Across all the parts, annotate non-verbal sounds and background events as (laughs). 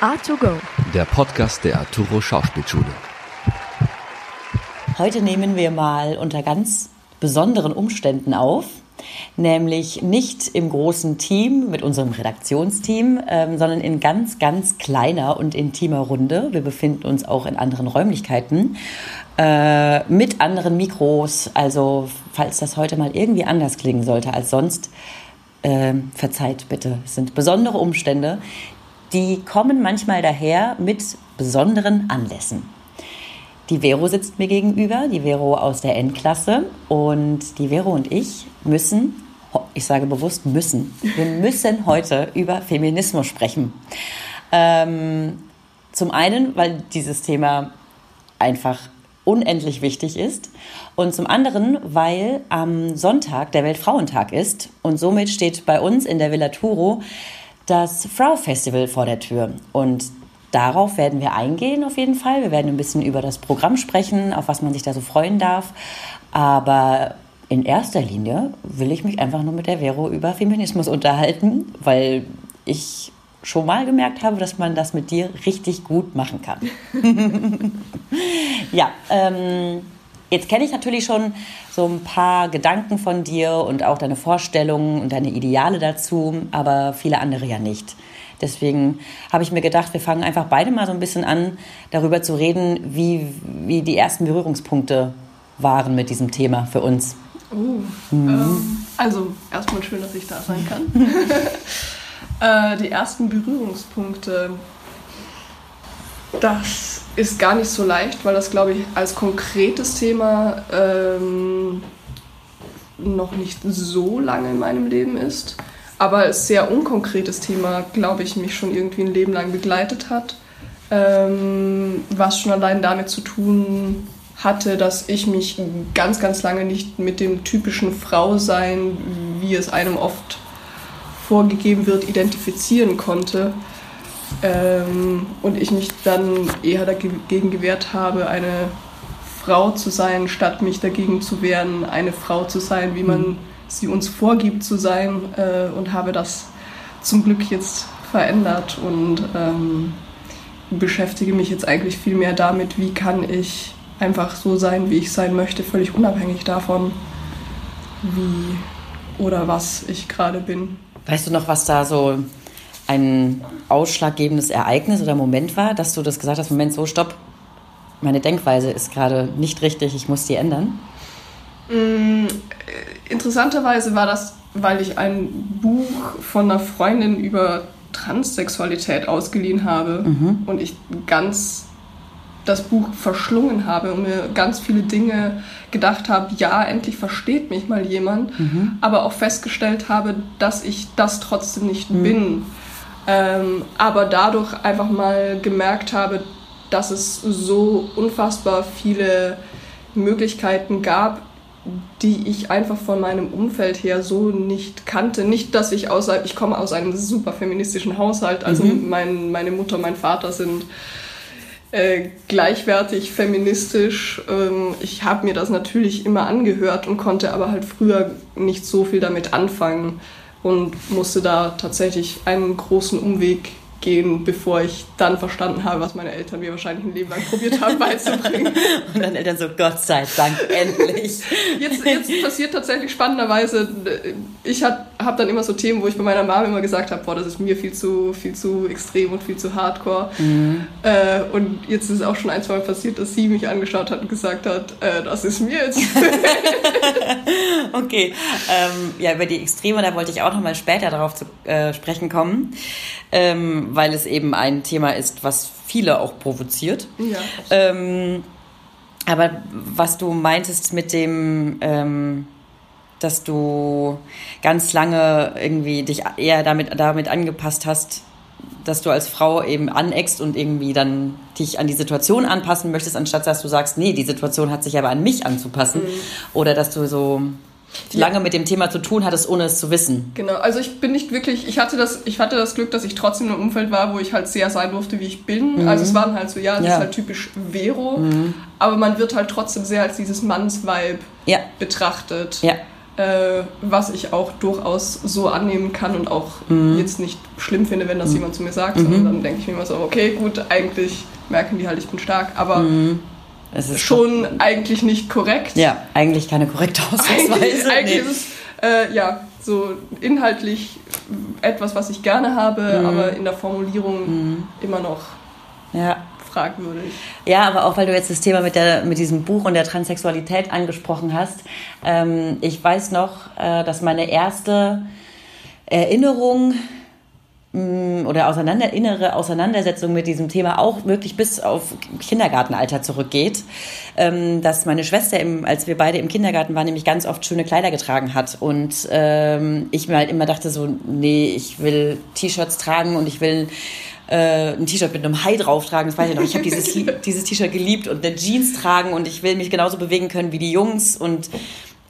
A2Go, der Podcast der Arturo Schauspielschule. Heute nehmen wir mal unter ganz besonderen Umständen auf, nämlich nicht im großen Team mit unserem Redaktionsteam, ähm, sondern in ganz, ganz kleiner und intimer Runde. Wir befinden uns auch in anderen Räumlichkeiten äh, mit anderen Mikros. Also falls das heute mal irgendwie anders klingen sollte als sonst, äh, verzeiht bitte. Es sind besondere Umstände, die kommen manchmal daher mit besonderen Anlässen. Die Vero sitzt mir gegenüber, die Vero aus der N-Klasse. Und die Vero und ich müssen, ich sage bewusst müssen, wir müssen heute über Feminismus sprechen. Ähm, zum einen, weil dieses Thema einfach unendlich wichtig ist. Und zum anderen, weil am Sonntag der Weltfrauentag ist. Und somit steht bei uns in der Villa Turo das Frau Festival vor der Tür. Und darauf werden wir eingehen auf jeden Fall. Wir werden ein bisschen über das Programm sprechen, auf was man sich da so freuen darf. Aber in erster Linie will ich mich einfach nur mit der Vero über Feminismus unterhalten, weil ich schon mal gemerkt habe, dass man das mit dir richtig gut machen kann. (laughs) ja, ähm, jetzt kenne ich natürlich schon so ein paar Gedanken von dir und auch deine Vorstellungen und deine Ideale dazu, aber viele andere ja nicht. Deswegen habe ich mir gedacht, wir fangen einfach beide mal so ein bisschen an, darüber zu reden, wie, wie die ersten Berührungspunkte waren mit diesem Thema für uns. Oh, mhm. ähm, also erstmal schön, dass ich da sein kann. (laughs) äh, die ersten Berührungspunkte, das ist gar nicht so leicht, weil das, glaube ich, als konkretes Thema ähm, noch nicht so lange in meinem Leben ist aber ein sehr unkonkretes Thema, glaube ich, mich schon irgendwie ein Leben lang begleitet hat. Ähm, was schon allein damit zu tun hatte, dass ich mich ganz, ganz lange nicht mit dem typischen Frausein, wie es einem oft vorgegeben wird, identifizieren konnte. Ähm, und ich mich dann eher dagegen gewehrt habe, eine Frau zu sein, statt mich dagegen zu wehren, eine Frau zu sein, wie man mhm sie uns vorgibt zu sein äh, und habe das zum Glück jetzt verändert und ähm, beschäftige mich jetzt eigentlich viel mehr damit, wie kann ich einfach so sein, wie ich sein möchte, völlig unabhängig davon, wie oder was ich gerade bin. Weißt du noch, was da so ein ausschlaggebendes Ereignis oder Moment war, dass du das gesagt hast, Moment, so stopp, meine Denkweise ist gerade nicht richtig, ich muss die ändern? Mm, interessanterweise war das, weil ich ein Buch von einer Freundin über Transsexualität ausgeliehen habe mhm. und ich ganz das Buch verschlungen habe und mir ganz viele Dinge gedacht habe, ja, endlich versteht mich mal jemand, mhm. aber auch festgestellt habe, dass ich das trotzdem nicht mhm. bin. Ähm, aber dadurch einfach mal gemerkt habe, dass es so unfassbar viele Möglichkeiten gab, die ich einfach von meinem Umfeld her so nicht kannte. Nicht, dass ich außerhalb, ich komme aus einem super feministischen Haushalt, also mhm. mein, meine Mutter, mein Vater sind äh, gleichwertig feministisch. Ähm, ich habe mir das natürlich immer angehört und konnte aber halt früher nicht so viel damit anfangen und musste da tatsächlich einen großen Umweg gehen, bevor ich dann verstanden habe, was meine Eltern mir wahrscheinlich ein Leben lang probiert haben (laughs) beizubringen. Und dann Eltern so, Gott sei Dank, endlich. Jetzt, jetzt passiert tatsächlich spannenderweise, ich habe dann immer so Themen, wo ich bei meiner Mama immer gesagt habe, boah, das ist mir viel zu, viel zu extrem und viel zu hardcore. Mhm. Äh, und jetzt ist es auch schon ein, zwei Mal passiert, dass sie mich angeschaut hat und gesagt hat, äh, das ist mir jetzt. (laughs) okay, ähm, ja, über die Extreme, da wollte ich auch nochmal später darauf zu äh, sprechen kommen ähm, weil es eben ein Thema ist, was viele auch provoziert. Ja. Ähm, aber was du meintest mit dem, ähm, dass du ganz lange irgendwie dich eher damit, damit angepasst hast, dass du als Frau eben aneckst und irgendwie dann dich an die Situation anpassen möchtest, anstatt dass du sagst, nee, die Situation hat sich aber an mich anzupassen. Mhm. Oder dass du so lange ja. mit dem Thema zu tun hattest, ohne es zu wissen. Genau, also ich bin nicht wirklich, ich hatte das, ich hatte das Glück, dass ich trotzdem in einem Umfeld war, wo ich halt sehr sein durfte, wie ich bin. Mhm. Also es waren halt so, ja, das ja. ist halt typisch Vero, mhm. aber man wird halt trotzdem sehr als dieses Manns-Vibe ja. betrachtet. Ja. Äh, was ich auch durchaus so annehmen kann und auch mhm. jetzt nicht schlimm finde, wenn das mhm. jemand zu mir sagt, sondern mhm. dann denke ich mir immer so, okay, gut, eigentlich merken die halt, ich bin stark, aber mhm. es ist schon doch, eigentlich nicht korrekt. Ja, eigentlich keine korrekte (laughs) Ausdrucksweise. Eigentlich, eigentlich nee. ist es, äh, ja, so inhaltlich etwas, was ich gerne habe, mhm. aber in der Formulierung mhm. immer noch ja fragwürdig. Ja, aber auch weil du jetzt das Thema mit, der, mit diesem Buch und der Transsexualität angesprochen hast. Ähm, ich weiß noch, äh, dass meine erste Erinnerung mm, oder auseinander, innere Auseinandersetzung mit diesem Thema auch wirklich bis auf Kindergartenalter zurückgeht. Ähm, dass meine Schwester, im, als wir beide im Kindergarten waren, nämlich ganz oft schöne Kleider getragen hat. Und ähm, ich mir halt immer dachte so, nee, ich will T-Shirts tragen und ich will äh, ein T-Shirt mit einem Hai drauf tragen, das weiß ich noch. Ich habe dieses, (laughs) dieses T-Shirt geliebt und eine Jeans tragen und ich will mich genauso bewegen können wie die Jungs und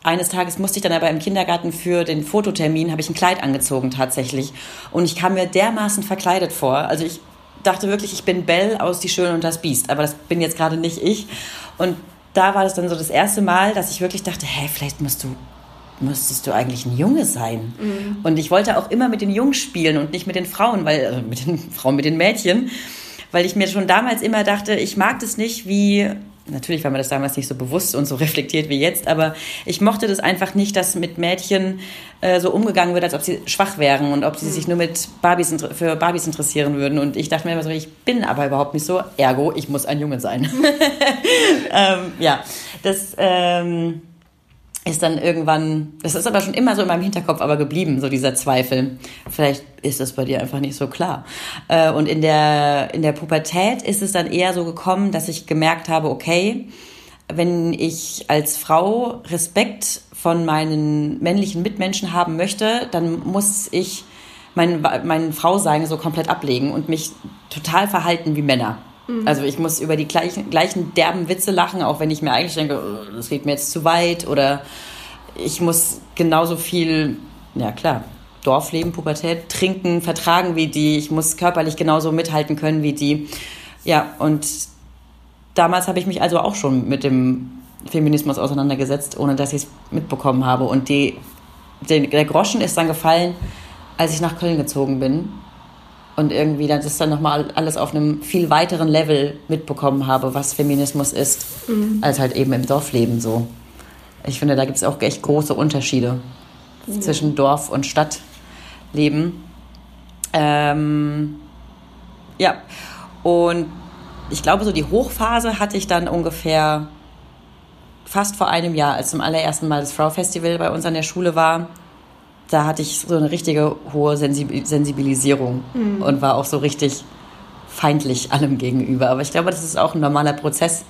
eines Tages musste ich dann aber im Kindergarten für den Fototermin, habe ich ein Kleid angezogen tatsächlich. Und ich kam mir dermaßen verkleidet vor. Also ich dachte wirklich, ich bin Belle aus Die Schöne und das Biest. Aber das bin jetzt gerade nicht ich. Und da war das dann so das erste Mal, dass ich wirklich dachte, hä, vielleicht musst du müsstest du eigentlich ein Junge sein. Mhm. Und ich wollte auch immer mit den Jungs spielen und nicht mit den Frauen, weil äh, mit den (laughs) Frauen, mit den Mädchen, weil ich mir schon damals immer dachte, ich mag das nicht, wie natürlich war mir das damals nicht so bewusst und so reflektiert wie jetzt, aber ich mochte das einfach nicht, dass mit Mädchen äh, so umgegangen wird, als ob sie schwach wären und ob sie mhm. sich nur mit Barbies für Barbies interessieren würden. Und ich dachte mir immer so, ich bin aber überhaupt nicht so, ergo, ich muss ein Junge sein. (laughs) (laughs) ähm, ja, das ähm, ist dann irgendwann, das ist aber schon immer so in meinem Hinterkopf aber geblieben, so dieser Zweifel. Vielleicht ist das bei dir einfach nicht so klar. Äh, und in der, in der Pubertät ist es dann eher so gekommen, dass ich gemerkt habe, okay, wenn ich als Frau Respekt von meinen männlichen Mitmenschen haben möchte, dann muss ich mein, mein Frausein so komplett ablegen und mich total verhalten wie Männer. Mhm. Also ich muss über die gleichen, gleichen derben Witze lachen, auch wenn ich mir eigentlich denke, das geht mir jetzt zu weit oder ich muss genauso viel, ja klar, Dorfleben, Pubertät, trinken, vertragen wie die. Ich muss körperlich genauso mithalten können wie die. Ja, und damals habe ich mich also auch schon mit dem Feminismus auseinandergesetzt, ohne dass ich es mitbekommen habe. Und die, der Groschen ist dann gefallen, als ich nach Köln gezogen bin und irgendwie das dann nochmal alles auf einem viel weiteren Level mitbekommen habe, was Feminismus ist, mhm. als halt eben im Dorfleben so. Ich finde, da gibt es auch echt große Unterschiede mhm. zwischen Dorf und Stadtleben. Ähm, ja, und ich glaube, so die Hochphase hatte ich dann ungefähr fast vor einem Jahr, als zum allerersten Mal das Frau Festival bei uns an der Schule war da hatte ich so eine richtige hohe Sensibilisierung mhm. und war auch so richtig feindlich allem gegenüber. Aber ich glaube, das ist auch ein normaler Prozess.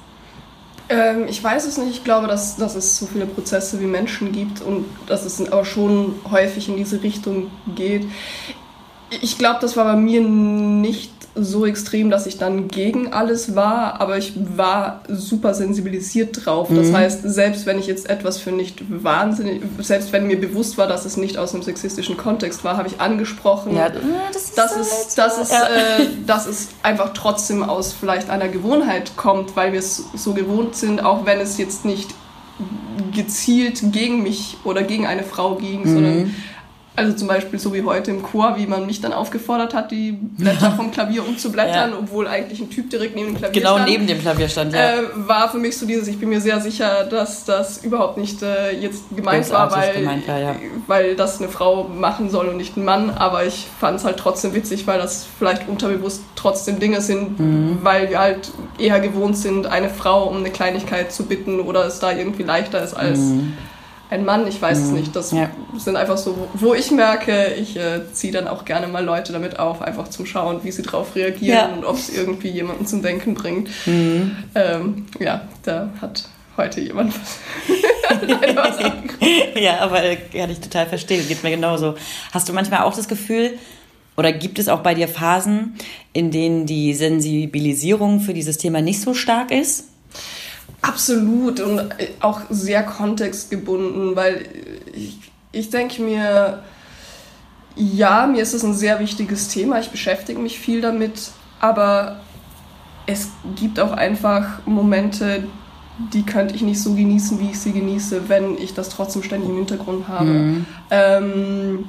Ähm, ich weiß es nicht. Ich glaube, dass, dass es so viele Prozesse wie Menschen gibt und dass es auch schon häufig in diese Richtung geht. Ich glaube, das war bei mir nicht so extrem, dass ich dann gegen alles war, aber ich war super sensibilisiert drauf. Das mhm. heißt, selbst wenn ich jetzt etwas für nicht wahnsinnig, selbst wenn mir bewusst war, dass es nicht aus einem sexistischen Kontext war, habe ich angesprochen, ja, das ist dass, es, halt dass, es, ja. äh, dass es einfach trotzdem aus vielleicht einer Gewohnheit kommt, weil wir es so gewohnt sind, auch wenn es jetzt nicht gezielt gegen mich oder gegen eine Frau ging, mhm. sondern also zum Beispiel so wie heute im Chor, wie man mich dann aufgefordert hat, die Blätter vom Klavier umzublättern, ja. obwohl eigentlich ein Typ direkt neben dem Klavier genau stand. Genau neben dem Klavier stand, ja. Äh, war für mich so dieses, ich bin mir sehr sicher, dass das überhaupt nicht äh, jetzt gemeint war, weil, gemeint war ja. weil das eine Frau machen soll und nicht ein Mann. Aber ich fand es halt trotzdem witzig, weil das vielleicht unterbewusst trotzdem Dinge sind, mhm. weil wir halt eher gewohnt sind, eine Frau um eine Kleinigkeit zu bitten oder es da irgendwie leichter ist als... Mhm ein Mann, ich weiß mhm. es nicht. Das ja. sind einfach so, wo ich merke, ich äh, ziehe dann auch gerne mal Leute damit auf, einfach zum Schauen, wie sie darauf reagieren ja. und ob es irgendwie jemanden zum Denken bringt. Mhm. Ähm, ja, da hat heute jemand was. (laughs) (laughs) ja, aber kann ich total verstehen. Geht mir genauso. Hast du manchmal auch das Gefühl, oder gibt es auch bei dir Phasen, in denen die Sensibilisierung für dieses Thema nicht so stark ist? Absolut und auch sehr kontextgebunden, weil ich, ich denke mir, ja, mir ist es ein sehr wichtiges Thema, ich beschäftige mich viel damit, aber es gibt auch einfach Momente, die könnte ich nicht so genießen, wie ich sie genieße, wenn ich das trotzdem ständig im Hintergrund habe. Mhm. Ähm,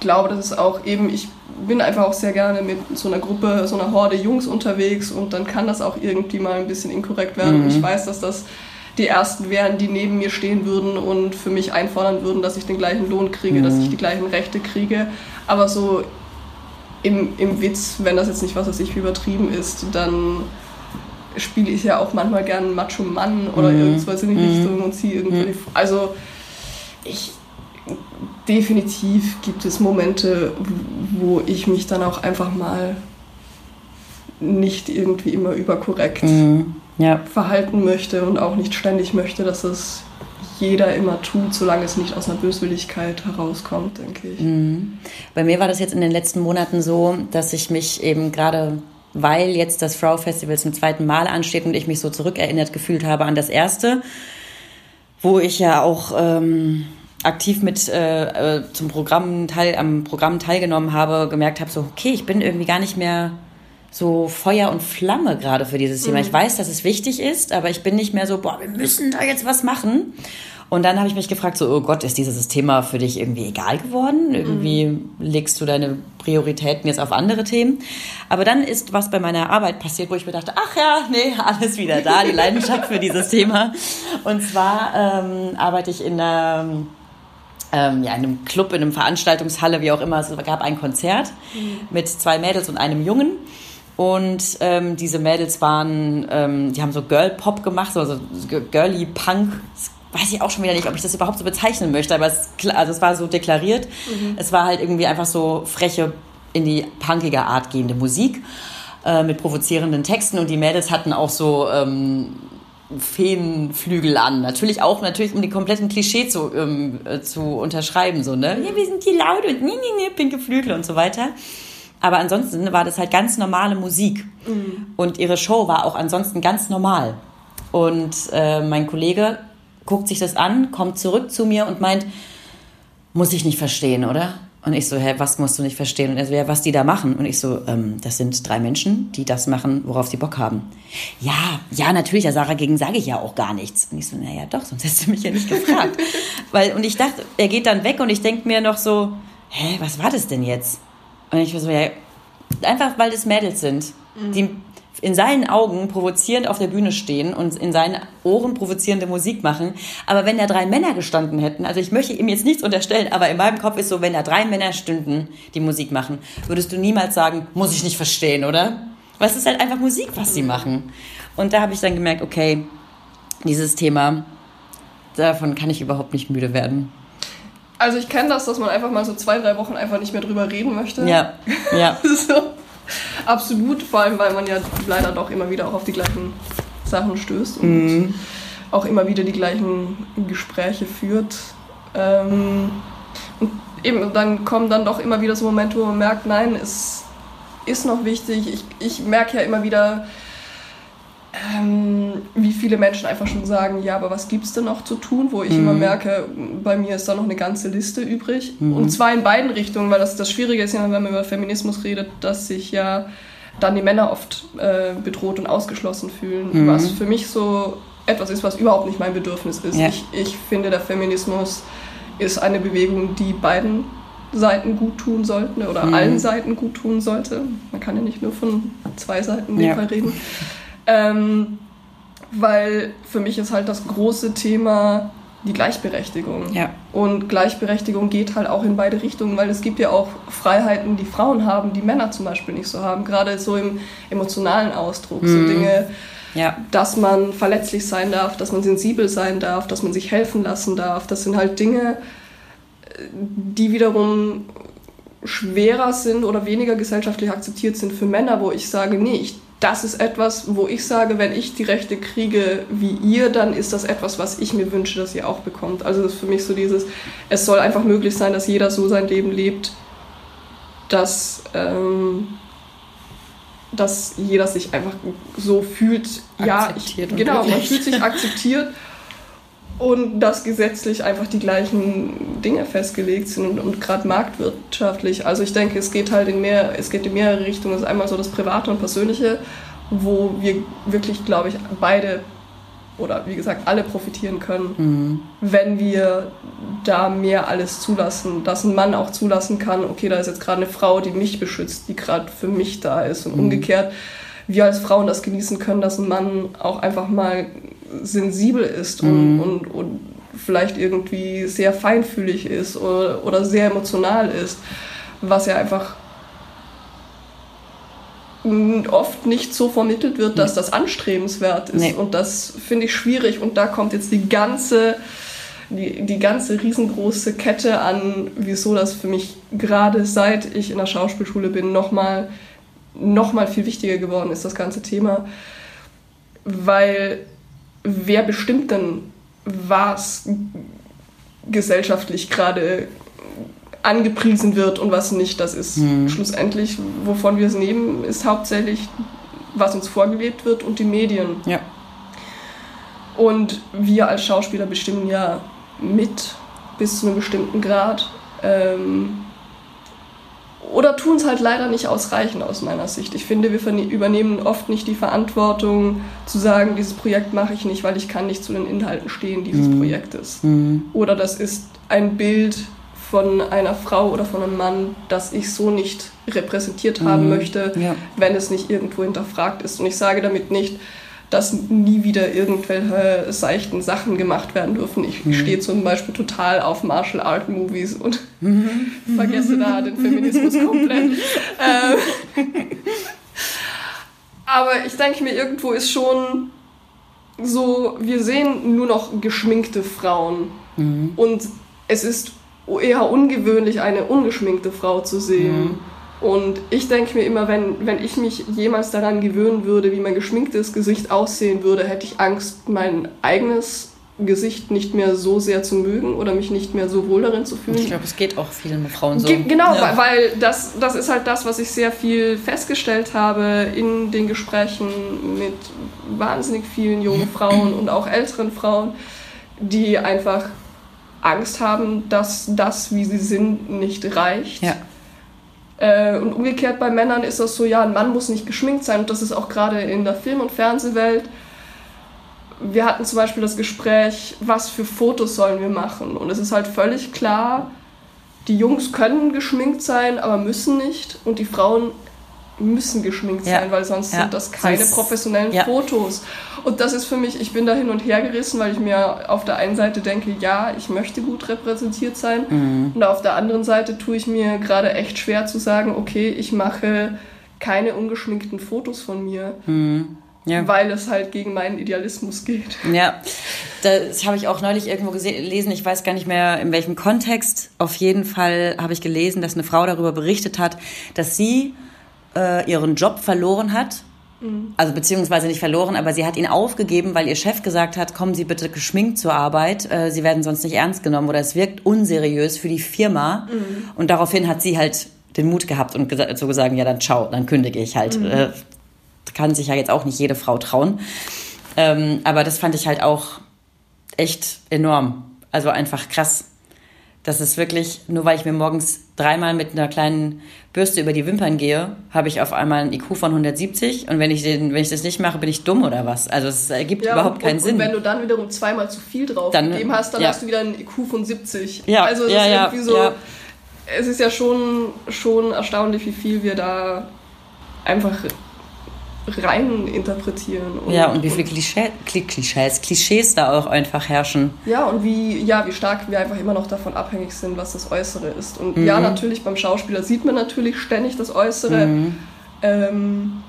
glaube, das ist auch eben, ich bin einfach auch sehr gerne mit so einer Gruppe, so einer Horde Jungs unterwegs und dann kann das auch irgendwie mal ein bisschen inkorrekt werden. Mhm. Ich weiß, dass das die Ersten wären, die neben mir stehen würden und für mich einfordern würden, dass ich den gleichen Lohn kriege, mhm. dass ich die gleichen Rechte kriege. Aber so im, im Witz, wenn das jetzt nicht was, was ich übertrieben ist, dann spiele ich ja auch manchmal gerne Macho-Mann oder mhm. irgendwas in die mhm. Richtung und ziehe irgendwie. Mhm. Also ich definitiv gibt es Momente, wo ich mich dann auch einfach mal nicht irgendwie immer überkorrekt mhm. ja. verhalten möchte und auch nicht ständig möchte, dass es jeder immer tut, solange es nicht aus einer Böswilligkeit herauskommt, denke ich. Mhm. Bei mir war das jetzt in den letzten Monaten so, dass ich mich eben gerade weil jetzt das Frau Festival zum zweiten Mal ansteht und ich mich so zurückerinnert gefühlt habe an das erste, wo ich ja auch ähm, aktiv mit äh, äh, zum Programm teil, am Programm teilgenommen habe, gemerkt habe, so okay, ich bin irgendwie gar nicht mehr so Feuer und Flamme gerade für dieses Thema. Mhm. Ich weiß, dass es wichtig ist, aber ich bin nicht mehr so, boah, wir müssen da jetzt was machen. Und dann habe ich mich gefragt, so, oh Gott, ist dieses Thema für dich irgendwie egal geworden? Irgendwie mhm. legst du deine Prioritäten jetzt auf andere Themen. Aber dann ist was bei meiner Arbeit passiert, wo ich mir dachte, ach ja, nee, (laughs) alles wieder da, die Leidenschaft für dieses Thema. Und zwar ähm, arbeite ich in einer ähm, ja, in einem Club, in einem Veranstaltungshalle, wie auch immer. Es gab ein Konzert mhm. mit zwei Mädels und einem Jungen. Und ähm, diese Mädels waren, ähm, die haben so Girl-Pop gemacht, also Girly-Punk weiß ich auch schon wieder nicht, ob ich das überhaupt so bezeichnen möchte, aber es, also es war so deklariert. Mhm. Es war halt irgendwie einfach so freche, in die punkige Art gehende Musik äh, mit provozierenden Texten und die Mädels hatten auch so ähm, Feenflügel an. Natürlich auch, natürlich, um die kompletten Klischee zu, ähm, äh, zu unterschreiben, so, ne? Ja, wir sind die laut und nee, nee, nee, pinke Flügel und so weiter. Aber ansonsten war das halt ganz normale Musik. Mhm. Und ihre Show war auch ansonsten ganz normal. Und äh, mein Kollege guckt sich das an, kommt zurück zu mir und meint, muss ich nicht verstehen, oder? Und ich so, hä, was musst du nicht verstehen? Und er so, ja, was die da machen. Und ich so, ähm, das sind drei Menschen, die das machen, worauf sie Bock haben. Ja, ja, natürlich, ja, Sarah, gegen sage ich ja auch gar nichts. Und ich so, naja, doch, sonst hättest du mich ja nicht gefragt. (laughs) Weil, und ich dachte, er geht dann weg und ich denke mir noch so, hä, was war das denn jetzt? Und ich so, ja, einfach weil das Mädels sind. Mhm. Die in seinen Augen provozierend auf der Bühne stehen und in seinen Ohren provozierende Musik machen. Aber wenn da drei Männer gestanden hätten, also ich möchte ihm jetzt nichts unterstellen, aber in meinem Kopf ist so, wenn da drei Männer stünden, die Musik machen, würdest du niemals sagen, muss ich nicht verstehen, oder? Weil es ist halt einfach Musik, was sie machen. Und da habe ich dann gemerkt, okay, dieses Thema, davon kann ich überhaupt nicht müde werden. Also ich kenne das, dass man einfach mal so zwei, drei Wochen einfach nicht mehr drüber reden möchte. Ja, ja. (laughs) so. Absolut, vor allem, weil man ja leider doch immer wieder auch auf die gleichen Sachen stößt und mhm. auch immer wieder die gleichen Gespräche führt. Ähm, und eben dann kommen dann doch immer wieder so Momente, wo man merkt, nein, es ist noch wichtig. Ich, ich merke ja immer wieder, ähm, wie viele Menschen einfach schon sagen, ja, aber was gibt es denn noch zu tun? Wo ich mhm. immer merke, bei mir ist da noch eine ganze Liste übrig. Mhm. Und zwar in beiden Richtungen, weil das, das Schwierige ist ja, wenn man über Feminismus redet, dass sich ja dann die Männer oft äh, bedroht und ausgeschlossen fühlen. Mhm. Was für mich so etwas ist, was überhaupt nicht mein Bedürfnis ist. Ja. Ich, ich finde, der Feminismus ist eine Bewegung, die beiden Seiten gut tun sollten oder mhm. allen Seiten gut tun sollte. Man kann ja nicht nur von zwei Seiten in dem ja. Fall reden. Ähm, weil für mich ist halt das große Thema die Gleichberechtigung. Ja. Und Gleichberechtigung geht halt auch in beide Richtungen, weil es gibt ja auch Freiheiten, die Frauen haben, die Männer zum Beispiel nicht so haben. Gerade so im emotionalen Ausdruck. Mhm. So Dinge, ja. dass man verletzlich sein darf, dass man sensibel sein darf, dass man sich helfen lassen darf. Das sind halt Dinge, die wiederum schwerer sind oder weniger gesellschaftlich akzeptiert sind für Männer, wo ich sage, nee, ich das ist etwas, wo ich sage, wenn ich die Rechte kriege wie ihr, dann ist das etwas, was ich mir wünsche, dass ihr auch bekommt. Also das ist für mich so dieses, es soll einfach möglich sein, dass jeder so sein Leben lebt, dass, ähm, dass jeder sich einfach so fühlt, ja, ich, genau, man fühlt sich akzeptiert und dass gesetzlich einfach die gleichen Dinge festgelegt sind und, und gerade marktwirtschaftlich. Also ich denke, es geht halt in mehr, es geht in mehrere Richtungen. Es ist einmal so das Private und Persönliche, wo wir wirklich, glaube ich, beide oder wie gesagt, alle profitieren können, mhm. wenn wir da mehr alles zulassen, dass ein Mann auch zulassen kann, okay, da ist jetzt gerade eine Frau, die mich beschützt, die gerade für mich da ist und mhm. umgekehrt wir als Frauen das genießen können, dass ein Mann auch einfach mal sensibel ist und, mhm. und, und vielleicht irgendwie sehr feinfühlig ist oder, oder sehr emotional ist, was ja einfach oft nicht so vermittelt wird, dass das anstrebenswert ist. Nee. Und das finde ich schwierig. Und da kommt jetzt die ganze, die, die ganze riesengroße Kette an, wieso das für mich gerade seit ich in der Schauspielschule bin, nochmal noch mal viel wichtiger geworden ist, das ganze Thema. Weil wer bestimmt denn, was gesellschaftlich gerade angepriesen wird und was nicht. Das ist mhm. schlussendlich, wovon wir es nehmen, ist hauptsächlich, was uns vorgelebt wird und die Medien. Ja. Und wir als Schauspieler bestimmen ja mit bis zu einem bestimmten Grad. Ähm, oder tun es halt leider nicht ausreichend aus meiner Sicht. Ich finde, wir übernehmen oft nicht die Verantwortung zu sagen, dieses Projekt mache ich nicht, weil ich kann nicht zu den Inhalten stehen dieses mhm. Projektes. Mhm. Oder das ist ein Bild von einer Frau oder von einem Mann, das ich so nicht repräsentiert haben mhm. möchte, ja. wenn es nicht irgendwo hinterfragt ist. Und ich sage damit nicht, dass nie wieder irgendwelche seichten Sachen gemacht werden dürfen. Ich mhm. stehe zum Beispiel total auf Martial Art Movies und mhm. vergesse da den Feminismus (laughs) komplett. ähm, aber ich denke mir, irgendwo ist schon so, wir sehen nur noch geschminkte Frauen. Mhm. Und es ist eher ungewöhnlich, eine ungeschminkte Frau zu sehen. Und ich denke mir immer, wenn, wenn ich mich jemals daran gewöhnen würde, wie mein geschminktes Gesicht aussehen würde, hätte ich Angst, mein eigenes Gesicht nicht mehr so sehr zu mögen oder mich nicht mehr so wohl darin zu fühlen. Ich glaube, es geht auch vielen Frauen so. Ge genau, ja. weil das, das ist halt das, was ich sehr viel festgestellt habe in den Gesprächen mit wahnsinnig vielen jungen (clears throat) Frauen und auch älteren Frauen, die einfach Angst haben, dass das, wie sie sind, nicht reicht. Ja äh, und umgekehrt bei Männern ist das so, ja, ein Mann muss nicht geschminkt sein. Und das ist auch gerade in der Film- und Fernsehwelt. Wir hatten zum Beispiel das Gespräch, was für Fotos sollen wir machen? Und es ist halt völlig klar, die Jungs können geschminkt sein, aber müssen nicht. Und die Frauen müssen geschminkt ja. sein, weil sonst ja. sind das keine sonst, professionellen ja. Fotos. Und das ist für mich, ich bin da hin und her gerissen, weil ich mir auf der einen Seite denke, ja, ich möchte gut repräsentiert sein. Mhm. Und auf der anderen Seite tue ich mir gerade echt schwer zu sagen, okay, ich mache keine ungeschminkten Fotos von mir. Mhm. Ja. weil es halt gegen meinen Idealismus geht. (laughs) Ja, das habe ich auch neulich irgendwo gelesen, ich weiß gar nicht mehr in welchem Kontext. Auf jeden Fall habe ich gelesen, dass eine Frau darüber berichtet hat, dass sie äh, ihren Job verloren hat. Mhm. Also beziehungsweise nicht verloren, aber sie hat ihn aufgegeben, weil ihr Chef gesagt hat, kommen Sie bitte geschminkt zur Arbeit, äh, Sie werden sonst nicht ernst genommen oder es wirkt unseriös für die Firma. Mhm. Und daraufhin hat sie halt den Mut gehabt und gesa so gesagt, ja dann ciao, dann kündige ich halt. Mhm. Äh, kann sich ja jetzt auch nicht jede Frau trauen. Ähm, aber das fand ich halt auch echt enorm. Also einfach krass. Das ist wirklich, nur weil ich mir morgens dreimal mit einer kleinen Bürste über die Wimpern gehe, habe ich auf einmal einen IQ von 170 und wenn ich, den, wenn ich das nicht mache, bin ich dumm oder was? Also es ergibt ja, überhaupt keinen und, Sinn. Und wenn du dann wiederum zweimal zu viel drauf dann, gegeben hast, dann ja. hast du wieder einen IQ von 70. Ja, also es ja, ist irgendwie so, es ist ja schon, schon erstaunlich, wie viel wir da einfach rein interpretieren. Und, ja, und wie viele Klischee, Klischees, Klischees da auch einfach herrschen. Ja, und wie, ja, wie stark wir einfach immer noch davon abhängig sind, was das Äußere ist. Und mhm. ja, natürlich beim Schauspieler sieht man natürlich ständig das Äußere. Mhm. Ähm,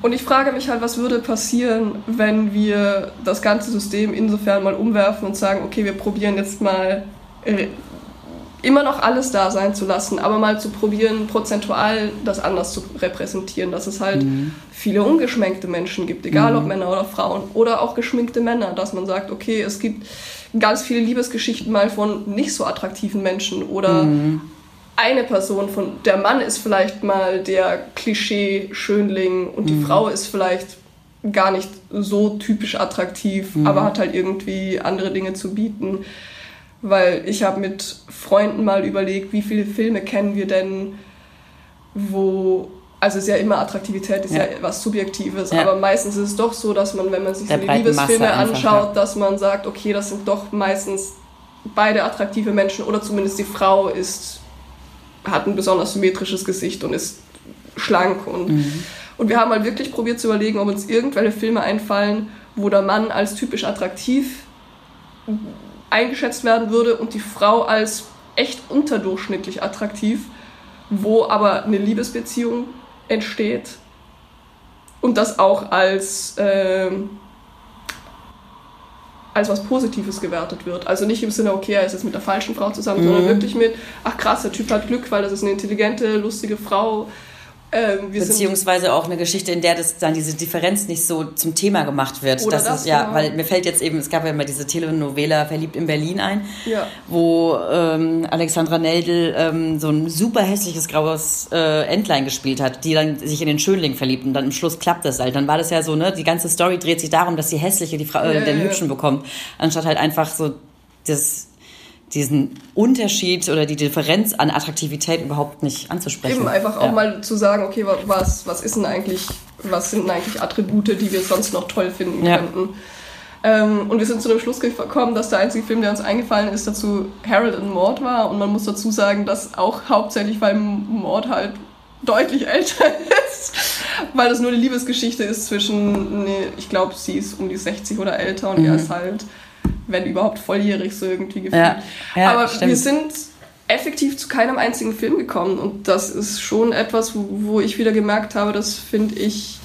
und ich frage mich halt, was würde passieren, wenn wir das ganze System insofern mal umwerfen und sagen, okay, wir probieren jetzt mal immer noch alles da sein zu lassen, aber mal zu probieren, prozentual das anders zu repräsentieren, dass es halt mhm. viele ungeschminkte Menschen gibt, egal mhm. ob Männer oder Frauen, oder auch geschminkte Männer, dass man sagt, okay, es gibt ganz viele Liebesgeschichten mal von nicht so attraktiven Menschen oder mhm. eine Person von, der Mann ist vielleicht mal der Klischee-Schönling und die mhm. Frau ist vielleicht gar nicht so typisch attraktiv, mhm. aber hat halt irgendwie andere Dinge zu bieten weil ich habe mit Freunden mal überlegt, wie viele Filme kennen wir denn, wo also ist ja immer Attraktivität, ist ja, ja was Subjektives, ja. aber meistens ist es doch so, dass man, wenn man sich Der so die Liebesfilme anschaut, ja. dass man sagt, okay, das sind doch meistens beide attraktive Menschen oder zumindest die Frau ist, hat ein besonders symmetrisches Gesicht und ist schlank und, mhm. und wir haben halt wirklich probiert zu überlegen, ob uns irgendwelche Filme einfallen, wo der Mann als typisch attraktiv eingeschätzt werden würde und die Frau als echt unterdurchschnittlich attraktiv, wo aber eine Liebesbeziehung entsteht und das auch als, äh, als was Positives gewertet wird. Also nicht im Sinne, okay, er ist jetzt mit der falschen Frau zusammen, mhm. sondern wirklich mit, ach krass, der Typ hat Glück, weil das ist eine intelligente, lustige Frau, ähm, Beziehungsweise auch eine Geschichte, in der das dann diese Differenz nicht so zum Thema gemacht wird. Oder das, das ist, ja, genau. weil mir fällt jetzt eben, es gab ja immer diese Telenovela Verliebt in Berlin ein, ja. wo ähm, Alexandra Neldl ähm, so ein super hässliches graues äh, Entlein gespielt hat, die dann sich in den Schönling verliebt und dann im Schluss klappt das halt. Dann war das ja so, ne, die ganze Story dreht sich darum, dass die hässliche die Frau äh, ja, den ja, hübschen bekommt, anstatt halt einfach so das diesen Unterschied oder die Differenz an Attraktivität überhaupt nicht anzusprechen. Eben einfach auch ja. mal zu sagen, okay, was, was ist denn eigentlich, was sind denn eigentlich Attribute, die wir sonst noch toll finden ja. könnten. Ähm, und wir sind zu dem Schluss gekommen, dass der einzige Film, der uns eingefallen ist, dazu Harold and Maud war. Und man muss dazu sagen, dass auch hauptsächlich, weil Maud halt deutlich älter (laughs) ist, weil das nur eine Liebesgeschichte ist zwischen, nee, ich glaube, sie ist um die 60 oder älter und mhm. er ist halt wenn überhaupt volljährig so irgendwie gefühlt. Ja, ja, Aber stimmt. wir sind effektiv zu keinem einzigen Film gekommen und das ist schon etwas, wo, wo ich wieder gemerkt habe, das finde ich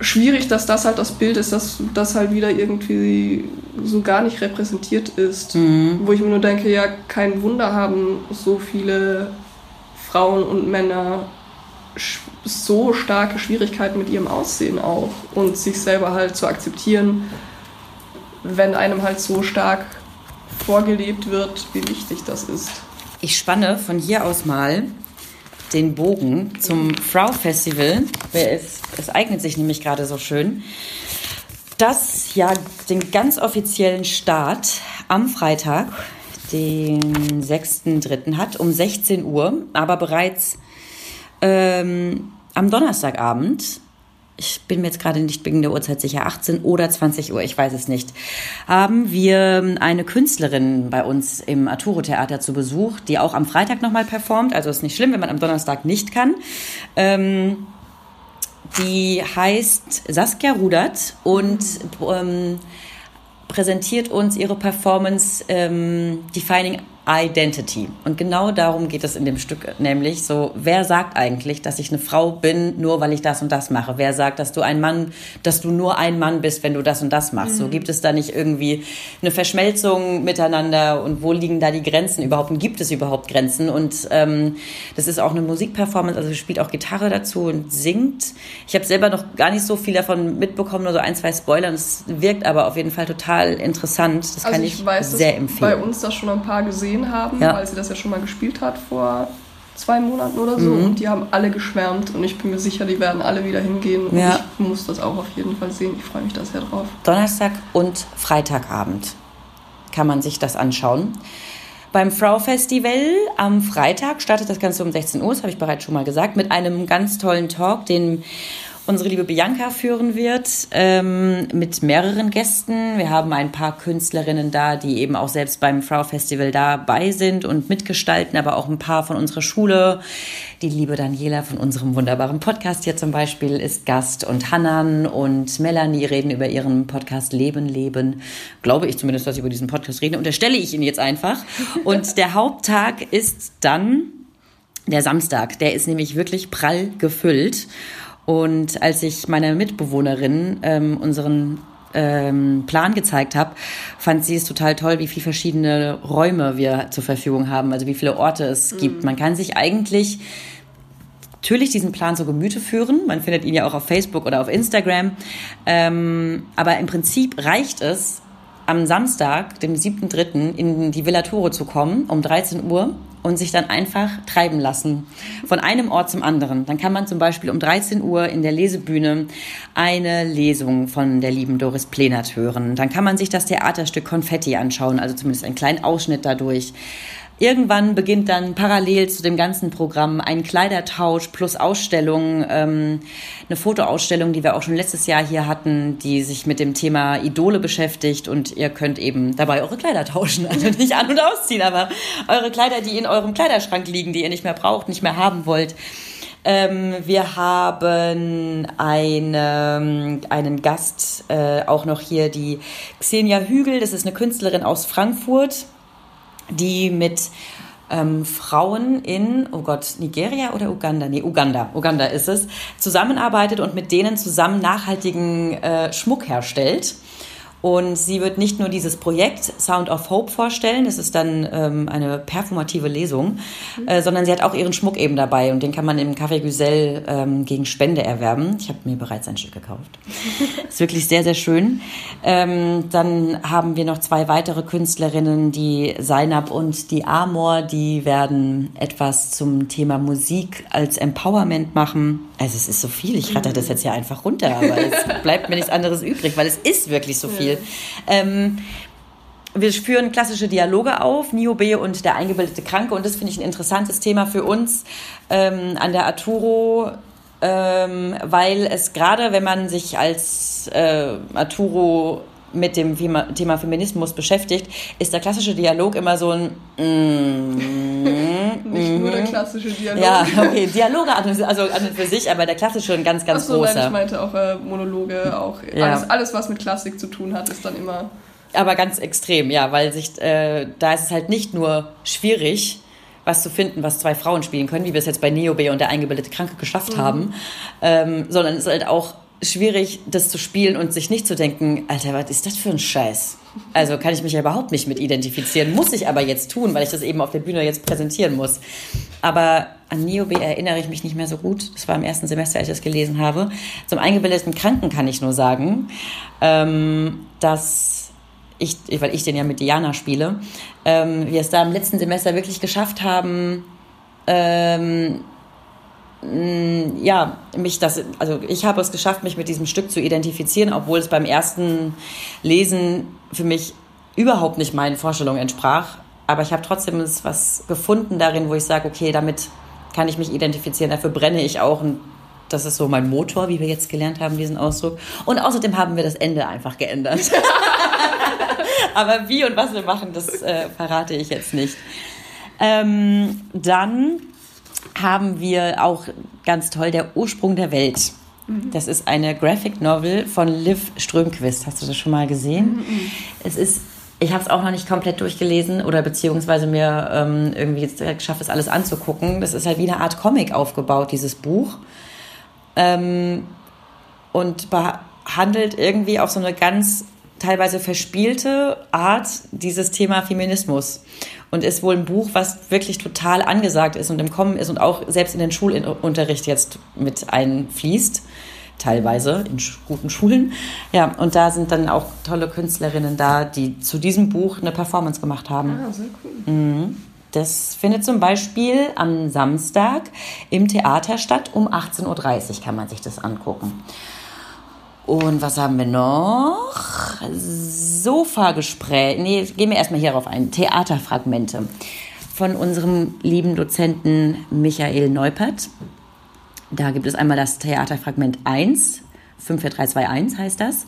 schwierig, dass das halt das Bild ist, dass das halt wieder irgendwie so gar nicht repräsentiert ist. Mhm. Wo ich mir nur denke, ja, kein Wunder haben so viele Frauen und Männer so starke Schwierigkeiten mit ihrem Aussehen auch und sich selber halt zu akzeptieren wenn einem halt so stark vorgelebt wird, wie wichtig das ist. Ich spanne von hier aus mal den Bogen zum Frau Festival. Es, es eignet sich nämlich gerade so schön. Das ja den ganz offiziellen Start am Freitag, den 6.3. hat, um 16 Uhr, aber bereits ähm, am Donnerstagabend ich bin mir jetzt gerade nicht wegen der Uhrzeit sicher, 18 oder 20 Uhr, ich weiß es nicht, haben wir eine Künstlerin bei uns im Arturo Theater zu Besuch, die auch am Freitag nochmal performt. Also ist nicht schlimm, wenn man am Donnerstag nicht kann. Ähm, die heißt Saskia Rudert und ähm, präsentiert uns ihre Performance ähm, Defining Identity. Und genau darum geht es in dem Stück, nämlich so, wer sagt eigentlich, dass ich eine Frau bin, nur weil ich das und das mache? Wer sagt, dass du ein Mann, dass du nur ein Mann bist, wenn du das und das machst? Mhm. So gibt es da nicht irgendwie eine Verschmelzung miteinander und wo liegen da die Grenzen überhaupt? Und gibt es überhaupt Grenzen? Und ähm, das ist auch eine Musikperformance, also spielt auch Gitarre dazu und singt. Ich habe selber noch gar nicht so viel davon mitbekommen, nur so ein, zwei Spoilern. Es wirkt aber auf jeden Fall total interessant. Das also kann ich, ich weiß, sehr empfehlen. Bei uns das schon ein paar gesehen gesehen haben, ja. weil sie das ja schon mal gespielt hat vor zwei Monaten oder so. Mhm. Und die haben alle geschwärmt und ich bin mir sicher, die werden alle wieder hingehen. Und ja. ich muss das auch auf jeden Fall sehen. Ich freue mich da sehr drauf. Donnerstag und Freitagabend kann man sich das anschauen. Beim Frau Festival am Freitag startet das Ganze um 16 Uhr, das habe ich bereits schon mal gesagt, mit einem ganz tollen Talk, den unsere liebe Bianca führen wird ähm, mit mehreren Gästen. Wir haben ein paar Künstlerinnen da, die eben auch selbst beim Frau Festival dabei sind und mitgestalten, aber auch ein paar von unserer Schule. Die liebe Daniela von unserem wunderbaren Podcast hier zum Beispiel ist Gast und Hannan und Melanie reden über ihren Podcast Leben, Leben. Glaube ich zumindest, dass sie über diesen Podcast reden. Unterstelle ich ihn jetzt einfach. Und der (laughs) Haupttag ist dann der Samstag. Der ist nämlich wirklich prall gefüllt. Und als ich meiner Mitbewohnerin ähm, unseren ähm, Plan gezeigt habe, fand sie es total toll, wie viele verschiedene Räume wir zur Verfügung haben, also wie viele Orte es mhm. gibt. Man kann sich eigentlich natürlich diesen Plan zu Gemüte führen. Man findet ihn ja auch auf Facebook oder auf Instagram. Ähm, aber im Prinzip reicht es, am Samstag, dem 7.3., in die Villa Toro zu kommen, um 13 Uhr und sich dann einfach treiben lassen. Von einem Ort zum anderen. Dann kann man zum Beispiel um 13 Uhr in der Lesebühne eine Lesung von der lieben Doris Plenert hören. Dann kann man sich das Theaterstück Konfetti anschauen, also zumindest einen kleinen Ausschnitt dadurch. Irgendwann beginnt dann parallel zu dem ganzen Programm ein Kleidertausch plus Ausstellung, ähm, eine Fotoausstellung, die wir auch schon letztes Jahr hier hatten, die sich mit dem Thema Idole beschäftigt. Und ihr könnt eben dabei eure Kleider tauschen, (laughs) also nicht an- und ausziehen, aber eure Kleider, die in eurem Kleiderschrank liegen, die ihr nicht mehr braucht, nicht mehr haben wollt. Ähm, wir haben eine, einen Gast, äh, auch noch hier, die Xenia Hügel, das ist eine Künstlerin aus Frankfurt die mit ähm, Frauen in, oh Gott, Nigeria oder Uganda? Nee, Uganda, Uganda ist es, zusammenarbeitet und mit denen zusammen nachhaltigen äh, Schmuck herstellt. Und sie wird nicht nur dieses Projekt Sound of Hope vorstellen, das ist dann ähm, eine perfumative Lesung, mhm. äh, sondern sie hat auch ihren Schmuck eben dabei und den kann man im Café Güsel ähm, gegen Spende erwerben. Ich habe mir bereits ein Stück gekauft. (laughs) ist wirklich sehr, sehr schön. Ähm, dann haben wir noch zwei weitere Künstlerinnen, die Seinab und die Amor, die werden etwas zum Thema Musik als Empowerment machen. Also es ist so viel, ich ratter das jetzt ja einfach runter, aber es bleibt mir nichts anderes übrig, weil es ist wirklich so viel. Ähm, wir führen klassische Dialoge auf, Niobe und der eingebildete Kranke. Und das finde ich ein interessantes Thema für uns ähm, an der Arturo, ähm, weil es gerade, wenn man sich als äh, Arturo mit dem Thema Feminismus beschäftigt, ist der klassische Dialog immer so ein mm, Nicht nur der klassische Dialog. Ja, okay, Dialoge also an und für sich, aber der klassische ein ganz, ganz Ach so, großer. Nein, ich meinte auch äh, Monologe, auch ja. alles, alles, was mit Klassik zu tun hat, ist dann immer... Aber ganz extrem, ja, weil sich, äh, da ist es halt nicht nur schwierig, was zu finden, was zwei Frauen spielen können, wie wir es jetzt bei Neobe und der eingebildete Kranke geschafft mhm. haben, ähm, sondern es ist halt auch schwierig, das zu spielen und sich nicht zu denken, Alter, was ist das für ein Scheiß? Also kann ich mich ja überhaupt nicht mit identifizieren, muss ich aber jetzt tun, weil ich das eben auf der Bühne jetzt präsentieren muss. Aber an Niobe erinnere ich mich nicht mehr so gut. Das war im ersten Semester, als ich das gelesen habe. Zum eingebildeten Kranken kann ich nur sagen, ähm, dass ich, weil ich den ja mit Diana spiele, ähm, wir es da im letzten Semester wirklich geschafft haben, ähm, ja, mich das, also ich habe es geschafft, mich mit diesem Stück zu identifizieren, obwohl es beim ersten Lesen für mich überhaupt nicht meinen Vorstellungen entsprach. Aber ich habe trotzdem was gefunden darin, wo ich sage, okay, damit kann ich mich identifizieren, dafür brenne ich auch und das ist so mein Motor, wie wir jetzt gelernt haben, diesen Ausdruck. Und außerdem haben wir das Ende einfach geändert. (laughs) Aber wie und was wir machen, das äh, verrate ich jetzt nicht. Ähm, dann haben wir auch ganz toll der Ursprung der Welt. Mhm. Das ist eine Graphic Novel von Liv Strömquist. Hast du das schon mal gesehen? Mhm. Es ist, ich habe es auch noch nicht komplett durchgelesen oder beziehungsweise mir ähm, irgendwie jetzt geschafft, es alles anzugucken. Das ist halt wie eine Art Comic aufgebaut, dieses Buch. Ähm, und behandelt irgendwie auf so eine ganz teilweise verspielte Art dieses Thema Feminismus und ist wohl ein Buch, was wirklich total angesagt ist und im Kommen ist und auch selbst in den Schulunterricht jetzt mit einfließt, teilweise in guten Schulen. Ja, und da sind dann auch tolle Künstlerinnen da, die zu diesem Buch eine Performance gemacht haben. Ah, sehr cool. Mhm. Das findet zum Beispiel am Samstag im Theater statt. Um 18.30 Uhr kann man sich das angucken. Und was haben wir noch? Sofa-Gespräch. Nee, gehen wir erstmal hierauf ein. Theaterfragmente von unserem lieben Dozenten Michael Neupert. Da gibt es einmal das Theaterfragment 1, 54321 heißt das,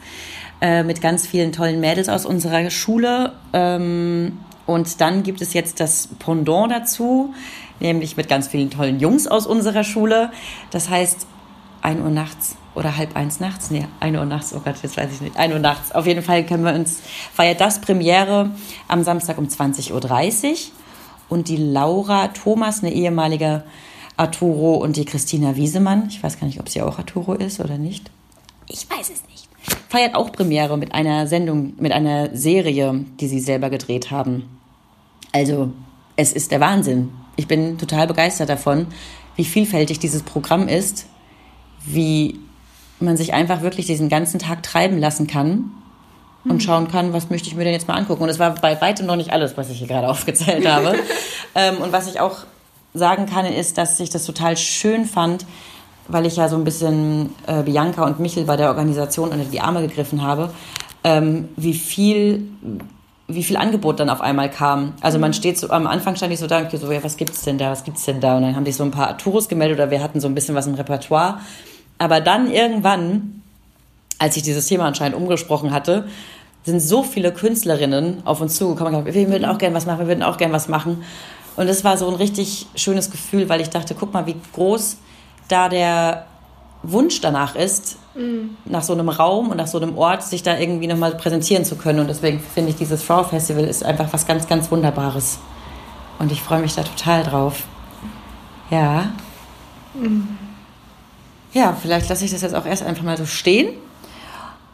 äh, mit ganz vielen tollen Mädels aus unserer Schule. Ähm, und dann gibt es jetzt das Pendant dazu, nämlich mit ganz vielen tollen Jungs aus unserer Schule. Das heißt, 1 Uhr nachts oder halb eins nachts, nee, 1 Uhr nachts, oh Gott, jetzt weiß ich nicht, 1 Uhr nachts. Auf jeden Fall können wir uns, feiert das Premiere am Samstag um 20.30 Uhr und die Laura Thomas, eine ehemalige Arturo und die Christina Wiesemann, ich weiß gar nicht, ob sie auch Arturo ist oder nicht. Ich weiß es nicht. Feiert auch Premiere mit einer Sendung, mit einer Serie, die sie selber gedreht haben. Also, es ist der Wahnsinn. Ich bin total begeistert davon, wie vielfältig dieses Programm ist, wie man sich einfach wirklich diesen ganzen Tag treiben lassen kann und mhm. schauen kann, was möchte ich mir denn jetzt mal angucken. Und es war bei weitem noch nicht alles, was ich hier gerade (laughs) aufgezählt habe. (laughs) ähm, und was ich auch sagen kann, ist, dass ich das total schön fand, weil ich ja so ein bisschen äh, Bianca und Michel bei der Organisation unter die Arme gegriffen habe, ähm, wie viel wie viel Angebot dann auf einmal kam. Also man steht so, am Anfang stand ich so da und so, ja, was gibt's denn da, was gibt's denn da? Und dann haben sich so ein paar Tours gemeldet oder wir hatten so ein bisschen was im Repertoire. Aber dann irgendwann, als ich dieses Thema anscheinend umgesprochen hatte, sind so viele Künstlerinnen auf uns zugekommen und gesagt, wir würden auch gerne was machen, wir würden auch gerne was machen. Und das war so ein richtig schönes Gefühl, weil ich dachte, guck mal, wie groß da der Wunsch danach ist, mhm. nach so einem Raum und nach so einem Ort sich da irgendwie nochmal präsentieren zu können. Und deswegen finde ich, dieses Frau Festival ist einfach was ganz, ganz Wunderbares. Und ich freue mich da total drauf. Ja. Mhm. Ja, vielleicht lasse ich das jetzt auch erst einfach mal so stehen.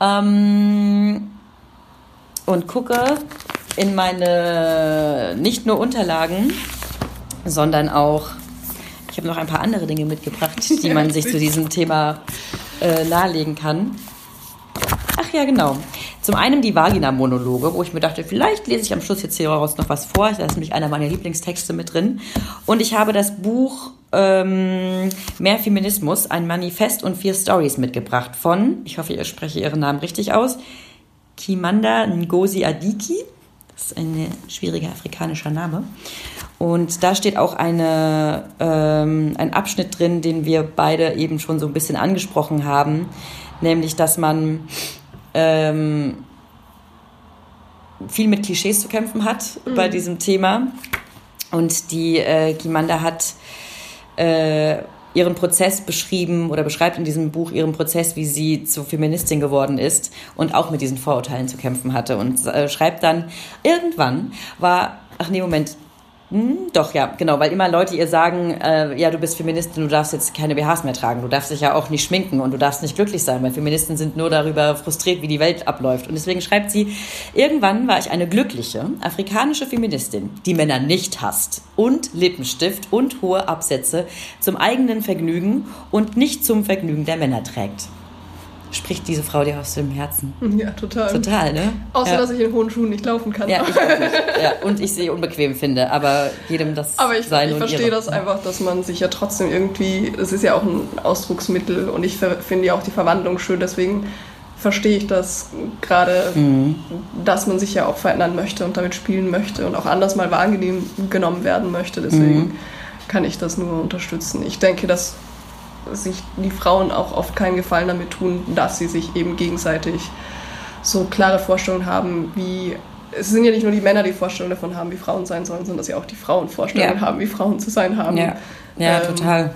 Ähm, und gucke in meine nicht nur Unterlagen, sondern auch ich habe noch ein paar andere Dinge mitgebracht, (laughs) die man sich zu diesem Thema äh, nahelegen kann. Ach ja, genau. Zum einen die Vagina-Monologe, wo ich mir dachte, vielleicht lese ich am Schluss jetzt hier raus noch was vor. Da ist nämlich einer meiner Lieblingstexte mit drin. Und ich habe das Buch ähm, Mehr Feminismus, ein Manifest und vier Stories mitgebracht von, ich hoffe, ich spreche ihren Namen richtig aus, Kimanda Ngozi Adiki. Das ist ein schwieriger afrikanischer Name. Und da steht auch eine, ähm, ein Abschnitt drin, den wir beide eben schon so ein bisschen angesprochen haben, nämlich dass man ähm, viel mit Klischees zu kämpfen hat mhm. bei diesem Thema. Und die äh, Gimanda hat äh, ihren Prozess beschrieben oder beschreibt in diesem Buch ihren Prozess, wie sie zur Feministin geworden ist und auch mit diesen Vorurteilen zu kämpfen hatte. Und äh, schreibt dann, irgendwann war, ach nee, Moment, hm, doch, ja, genau, weil immer Leute ihr sagen, äh, ja, du bist Feministin, du darfst jetzt keine BHs mehr tragen, du darfst dich ja auch nicht schminken und du darfst nicht glücklich sein, weil Feministen sind nur darüber frustriert, wie die Welt abläuft. Und deswegen schreibt sie, irgendwann war ich eine glückliche, afrikanische Feministin, die Männer nicht hasst und Lippenstift und hohe Absätze zum eigenen Vergnügen und nicht zum Vergnügen der Männer trägt spricht diese Frau dir aus dem Herzen. Ja, total. Total, ne? Außer, ja. dass ich in hohen Schuhen nicht laufen kann. Ja, ich auch nicht. (laughs) Ja, und ich sie unbequem finde, aber jedem das Aber ich, ich verstehe das einfach, dass man sich ja trotzdem irgendwie, es ist ja auch ein Ausdrucksmittel und ich finde ja auch die Verwandlung schön, deswegen verstehe ich das gerade, mhm. dass man sich ja auch verändern möchte und damit spielen möchte und auch anders mal wahrgenommen werden möchte. Deswegen mhm. kann ich das nur unterstützen. Ich denke, dass sich die Frauen auch oft keinen Gefallen damit tun, dass sie sich eben gegenseitig so klare Vorstellungen haben, wie es sind ja nicht nur die Männer, die Vorstellungen davon haben, wie Frauen sein sollen, sondern dass ja auch die Frauen Vorstellungen ja. haben, wie Frauen zu sein haben. Ja, ja ähm, total.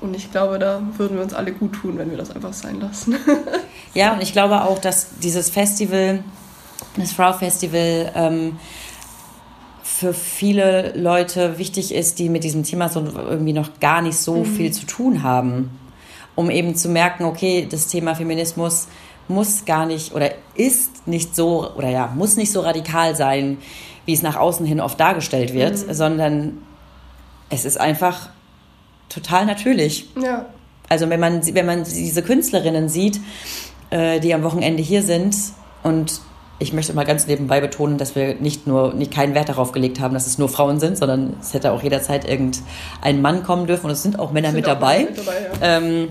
Und ich glaube, da würden wir uns alle gut tun, wenn wir das einfach sein lassen. ja, und ich glaube auch, dass dieses Festival, das Frau Festival, ähm, für viele Leute wichtig ist, die mit diesem Thema so irgendwie noch gar nicht so mhm. viel zu tun haben, um eben zu merken, okay, das Thema Feminismus muss gar nicht oder ist nicht so oder ja, muss nicht so radikal sein, wie es nach außen hin oft dargestellt wird, mhm. sondern es ist einfach total natürlich. Ja. Also wenn man, wenn man diese Künstlerinnen sieht, äh, die am Wochenende hier sind und ich möchte mal ganz nebenbei betonen, dass wir nicht nur nicht keinen Wert darauf gelegt haben, dass es nur Frauen sind, sondern es hätte auch jederzeit irgendein Mann kommen dürfen und es sind auch Männer sind mit, auch dabei. mit, dabei. Ja, ähm,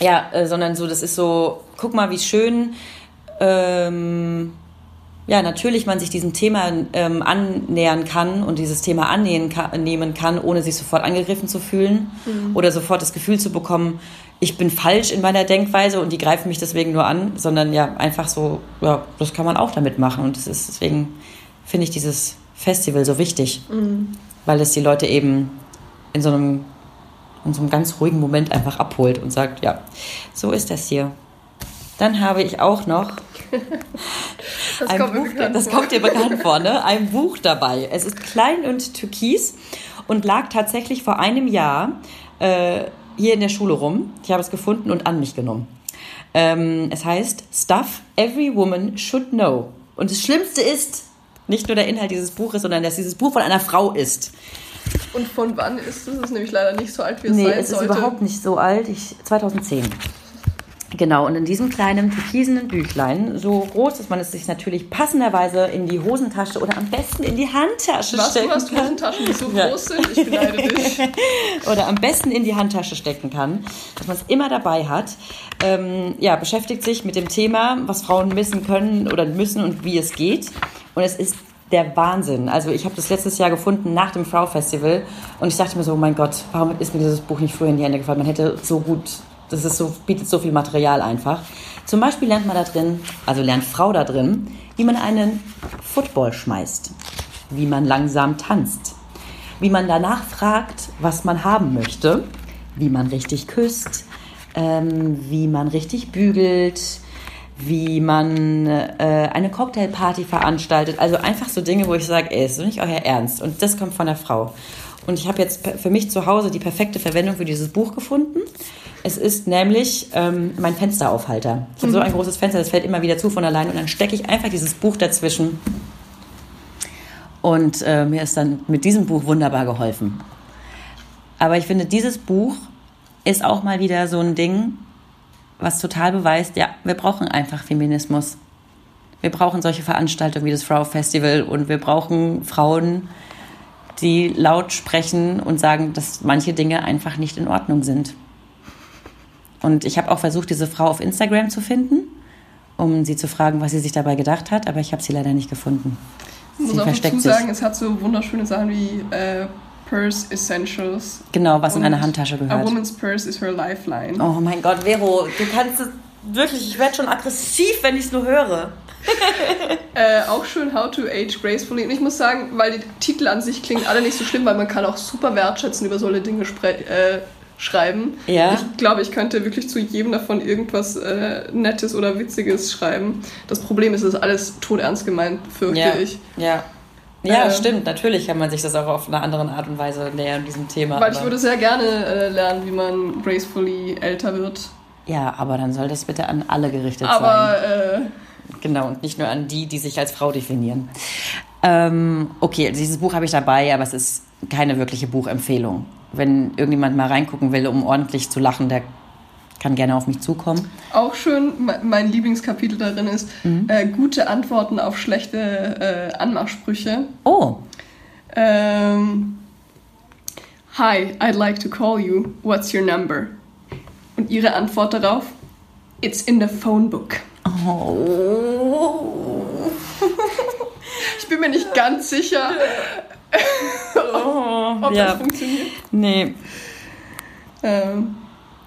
ja äh, sondern so, das ist so, guck mal, wie schön. Ähm, ja, natürlich man sich diesem Thema ähm, annähern kann und dieses Thema annehmen kann, ohne sich sofort angegriffen zu fühlen mhm. oder sofort das Gefühl zu bekommen, ich bin falsch in meiner Denkweise und die greifen mich deswegen nur an, sondern ja, einfach so, ja, das kann man auch damit machen. Und das ist, deswegen finde ich dieses Festival so wichtig, mhm. weil es die Leute eben in so einem in so einem ganz ruhigen Moment einfach abholt und sagt, ja, so ist das hier. Dann habe ich auch noch (laughs) das, ein kommt, Buch, das kommt dir bekannt (laughs) vor, ne? Ein Buch dabei. Es ist klein und türkis und lag tatsächlich vor einem Jahr äh, hier in der Schule rum. Ich habe es gefunden und an mich genommen. Ähm, es heißt Stuff Every Woman Should Know. Und das Schlimmste ist nicht nur der Inhalt dieses Buches, sondern dass dieses Buch von einer Frau ist. Und von wann ist es? Es ist nämlich leider nicht so alt, wie es nee, sein es sollte. es ist überhaupt nicht so alt. Ich, 2010. Genau, und in diesem kleinen türkisenen Büchlein, so groß, dass man es sich natürlich passenderweise in die Hosentasche oder am besten in die Handtasche Was, stecken kann. Was, du hast Hosentaschen, die so ja. groß sind? Ich beneide dich. (laughs) oder am besten in die Handtasche stecken kann, dass man es immer dabei hat. Ähm, ja, beschäftigt sich mit dem Thema, was Frauen wissen können oder müssen und wie es geht. Und es ist der Wahnsinn. Also ich habe das letztes Jahr gefunden nach dem Frau Festival und ich dachte mir so, oh mein Gott, warum ist mir dieses Buch nicht früher in die Hände gefallen? Man hätte so gut, das ist so, bietet so viel Material einfach. Zum Beispiel lernt man da drin, also lernt Frau da drin, wie man einen Football schmeißt, wie man langsam tanzt, wie man danach fragt, was man haben möchte, wie man richtig küsst, ähm, wie man richtig bügelt, wie man äh, eine Cocktailparty veranstaltet. Also einfach so Dinge, wo ich sage, ey, ist nicht euer Ernst. Und das kommt von der Frau. Und ich habe jetzt für mich zu Hause die perfekte Verwendung für dieses Buch gefunden. Es ist nämlich ähm, mein Fensteraufhalter. Ich habe mhm. so ein großes Fenster, das fällt immer wieder zu von allein. Und dann stecke ich einfach dieses Buch dazwischen. Und äh, mir ist dann mit diesem Buch wunderbar geholfen. Aber ich finde, dieses Buch ist auch mal wieder so ein Ding, was total beweist, ja, wir brauchen einfach Feminismus. Wir brauchen solche Veranstaltungen wie das Frau Festival und wir brauchen Frauen, die laut sprechen und sagen, dass manche Dinge einfach nicht in Ordnung sind. Und ich habe auch versucht, diese Frau auf Instagram zu finden, um sie zu fragen, was sie sich dabei gedacht hat, aber ich habe sie leider nicht gefunden. Ich muss auch dazu sagen, es hat so wunderschöne Sachen wie äh, Purse Essentials. Genau, was in einer Handtasche gehört. A woman's purse is her lifeline. Oh mein Gott, Vero, du kannst es wirklich, ich werde schon aggressiv, wenn ich es nur höre. (laughs) äh, auch schön How to Age Gracefully. Und ich muss sagen, weil die Titel an sich klingen alle nicht so schlimm, weil man kann auch super wertschätzen über solche Dinge äh, schreiben. Ja. Ich glaube, ich könnte wirklich zu jedem davon irgendwas äh, Nettes oder Witziges schreiben. Das Problem ist, es ist alles todernst gemeint, fürchte ja. ich. Ja. Ja, ähm, stimmt. Natürlich kann man sich das auch auf eine andere Art und Weise nähern, diesem Thema. Weil ich würde sehr gerne äh, lernen, wie man gracefully älter wird. Ja, aber dann soll das bitte an alle gerichtet aber, sein. Aber, äh, Genau, und nicht nur an die, die sich als Frau definieren. Ähm, okay, dieses Buch habe ich dabei, aber es ist keine wirkliche Buchempfehlung. Wenn irgendjemand mal reingucken will, um ordentlich zu lachen, der kann gerne auf mich zukommen. Auch schön, mein Lieblingskapitel darin ist mhm. äh, gute Antworten auf schlechte äh, Anmachsprüche. Oh. Ähm, Hi, I'd like to call you. What's your number? Und ihre Antwort darauf? It's in the phone book. Oh. (laughs) ich bin mir nicht ganz sicher, (laughs) ob ja. das funktioniert. Nee. Ähm.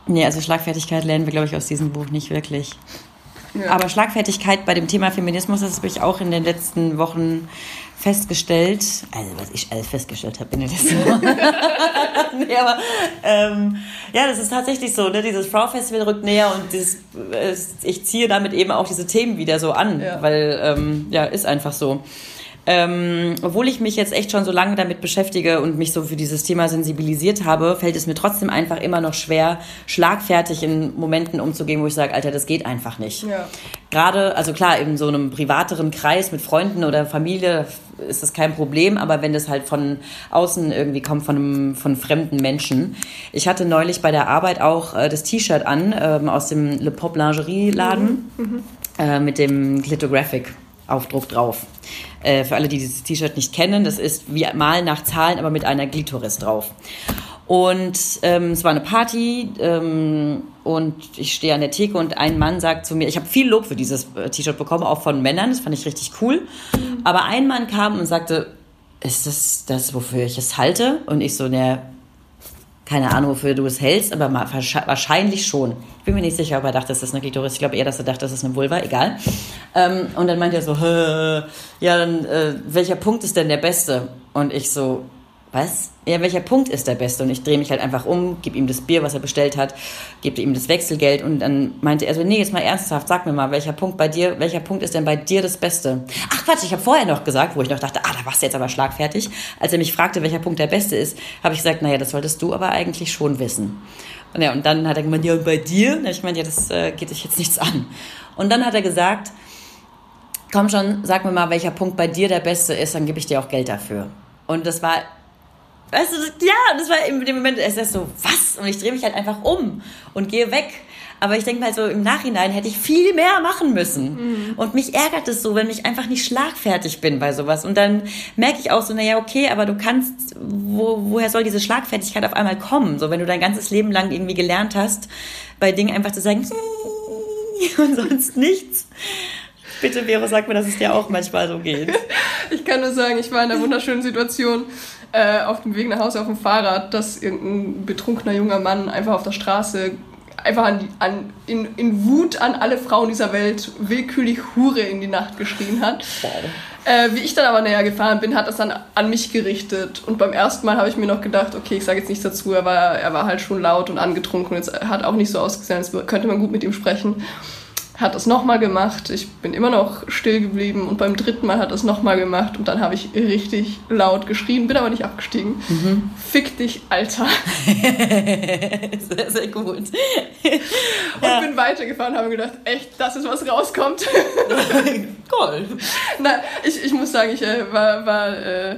Nee, also Schlagfertigkeit lernen wir, glaube ich, aus diesem Buch nicht wirklich. Ja. Aber Schlagfertigkeit bei dem Thema Feminismus, das habe ich auch in den letzten Wochen festgestellt. Also, was ich alles festgestellt habe in den letzten (laughs) Wochen. (laughs) nee, aber ähm, ja, das ist tatsächlich so. Ne? Dieses Frau-Festival rückt näher und dieses, äh, ich ziehe damit eben auch diese Themen wieder so an, ja. weil ähm, ja, ist einfach so. Ähm, obwohl ich mich jetzt echt schon so lange damit beschäftige und mich so für dieses Thema sensibilisiert habe, fällt es mir trotzdem einfach immer noch schwer, schlagfertig in Momenten umzugehen, wo ich sage, Alter, das geht einfach nicht. Ja. Gerade, also klar, in so einem privateren Kreis mit Freunden oder Familie ist das kein Problem, aber wenn das halt von außen irgendwie kommt, von einem von fremden Menschen. Ich hatte neulich bei der Arbeit auch äh, das T-Shirt an ähm, aus dem Le Pop Lingerie Laden mhm. Mhm. Äh, mit dem Glitographic Aufdruck drauf. Äh, für alle, die dieses T-Shirt nicht kennen, das ist wie Malen nach Zahlen, aber mit einer Glitoris drauf. Und ähm, es war eine Party ähm, und ich stehe an der Theke und ein Mann sagt zu mir, ich habe viel Lob für dieses äh, T-Shirt bekommen, auch von Männern, das fand ich richtig cool. Aber ein Mann kam und sagte, ist das das, wofür ich es halte? Und ich so, ne, keine Ahnung, wofür du es hältst, aber wahrscheinlich schon. Ich bin mir nicht sicher, ob er dachte, das ist eine Klitoris. Ich glaube eher, dass er dachte, das ist eine Vulva, egal. Ähm, und dann meinte er so, (laughs) ja, dann, äh, welcher Punkt ist denn der beste? Und ich so, was? Ja, welcher Punkt ist der beste? Und ich drehe mich halt einfach um, gebe ihm das Bier, was er bestellt hat, gebe ihm das Wechselgeld und dann meinte er so, nee, jetzt mal ernsthaft, sag mir mal, welcher Punkt bei dir, welcher Punkt ist denn bei dir das Beste? Ach Quatsch, ich habe vorher noch gesagt, wo ich noch dachte, ah, da warst du jetzt aber schlagfertig. Als er mich fragte, welcher Punkt der beste ist, habe ich gesagt, naja, das solltest du aber eigentlich schon wissen. Und, ja, und dann hat er gemeint, ja, und bei dir? Und ich meinte, ja, das äh, geht dich jetzt nichts an. Und dann hat er gesagt, komm schon, sag mir mal, welcher Punkt bei dir der beste ist, dann gebe ich dir auch Geld dafür. Und das war Weißt du, ja, das war in dem Moment, es ist so, was? Und ich drehe mich halt einfach um und gehe weg. Aber ich denke mal so, im Nachhinein hätte ich viel mehr machen müssen. Mhm. Und mich ärgert es so, wenn ich einfach nicht schlagfertig bin bei sowas. Und dann merke ich auch so, naja, okay, aber du kannst, wo, woher soll diese Schlagfertigkeit auf einmal kommen? So, wenn du dein ganzes Leben lang irgendwie gelernt hast, bei Dingen einfach zu sagen, (laughs) und sonst nichts. Bitte, Vero, sag mir, dass es dir auch manchmal so geht. (laughs) Ich kann nur sagen, ich war in einer wunderschönen Situation äh, auf dem Weg nach Hause auf dem Fahrrad, dass irgendein betrunkener junger Mann einfach auf der Straße einfach an, an, in, in Wut an alle Frauen dieser Welt willkürlich Hure in die Nacht geschrien hat. Äh, wie ich dann aber näher gefahren bin, hat das dann an mich gerichtet. Und beim ersten Mal habe ich mir noch gedacht, okay, ich sage jetzt nichts dazu, er war, er war halt schon laut und angetrunken. Es hat auch nicht so ausgesehen, als könnte man gut mit ihm sprechen hat es nochmal gemacht. Ich bin immer noch still geblieben und beim dritten Mal hat es nochmal gemacht und dann habe ich richtig laut geschrien, bin aber nicht abgestiegen. Mhm. Fick dich, Alter. (laughs) sehr, sehr gut. und ja. bin weitergefahren und habe gedacht, echt, das ist was rauskommt. (laughs) Cool. Nein, ich, ich muss sagen, ich äh, war, war äh,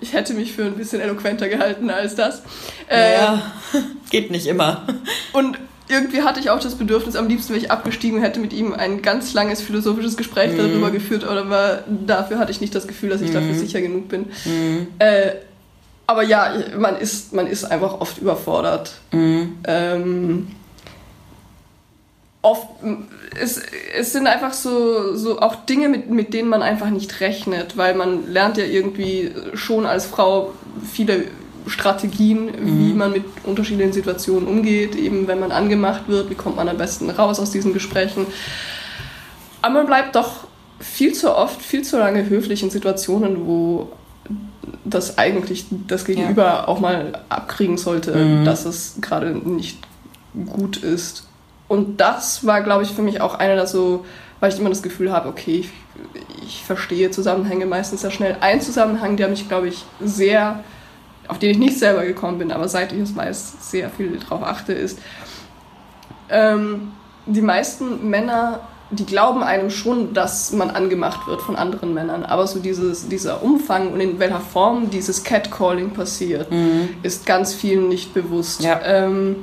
ich hätte mich für ein bisschen eloquenter gehalten als das. Äh, naja, geht nicht immer. Und irgendwie hatte ich auch das Bedürfnis, am liebsten wäre ich abgestiegen und hätte mit ihm ein ganz langes philosophisches Gespräch mhm. darüber geführt, aber dafür hatte ich nicht das Gefühl, dass ich mhm. dafür sicher genug bin. Mhm. Äh, aber ja, man ist, man ist einfach oft überfordert. Mhm. Ähm, oft, es, es sind einfach so, so auch Dinge, mit, mit denen man einfach nicht rechnet, weil man lernt ja irgendwie schon als Frau viele Strategien, mhm. wie man mit unterschiedlichen Situationen umgeht, eben wenn man angemacht wird, wie kommt man am besten raus aus diesen Gesprächen. Aber man bleibt doch viel zu oft, viel zu lange höflich in Situationen, wo das eigentlich das Gegenüber ja. auch mal abkriegen sollte, mhm. dass es gerade nicht gut ist. Und das war, glaube ich, für mich auch einer der so, weil ich immer das Gefühl habe, okay, ich, ich verstehe Zusammenhänge meistens sehr schnell. Ein Zusammenhang, der mich, glaube ich, sehr auf den ich nicht selber gekommen bin, aber seit ich es weiß, sehr viel darauf achte, ist, ähm, die meisten Männer, die glauben einem schon, dass man angemacht wird von anderen Männern, aber so dieses, dieser Umfang und in welcher Form dieses Catcalling passiert, mhm. ist ganz vielen nicht bewusst. Ja. Ähm,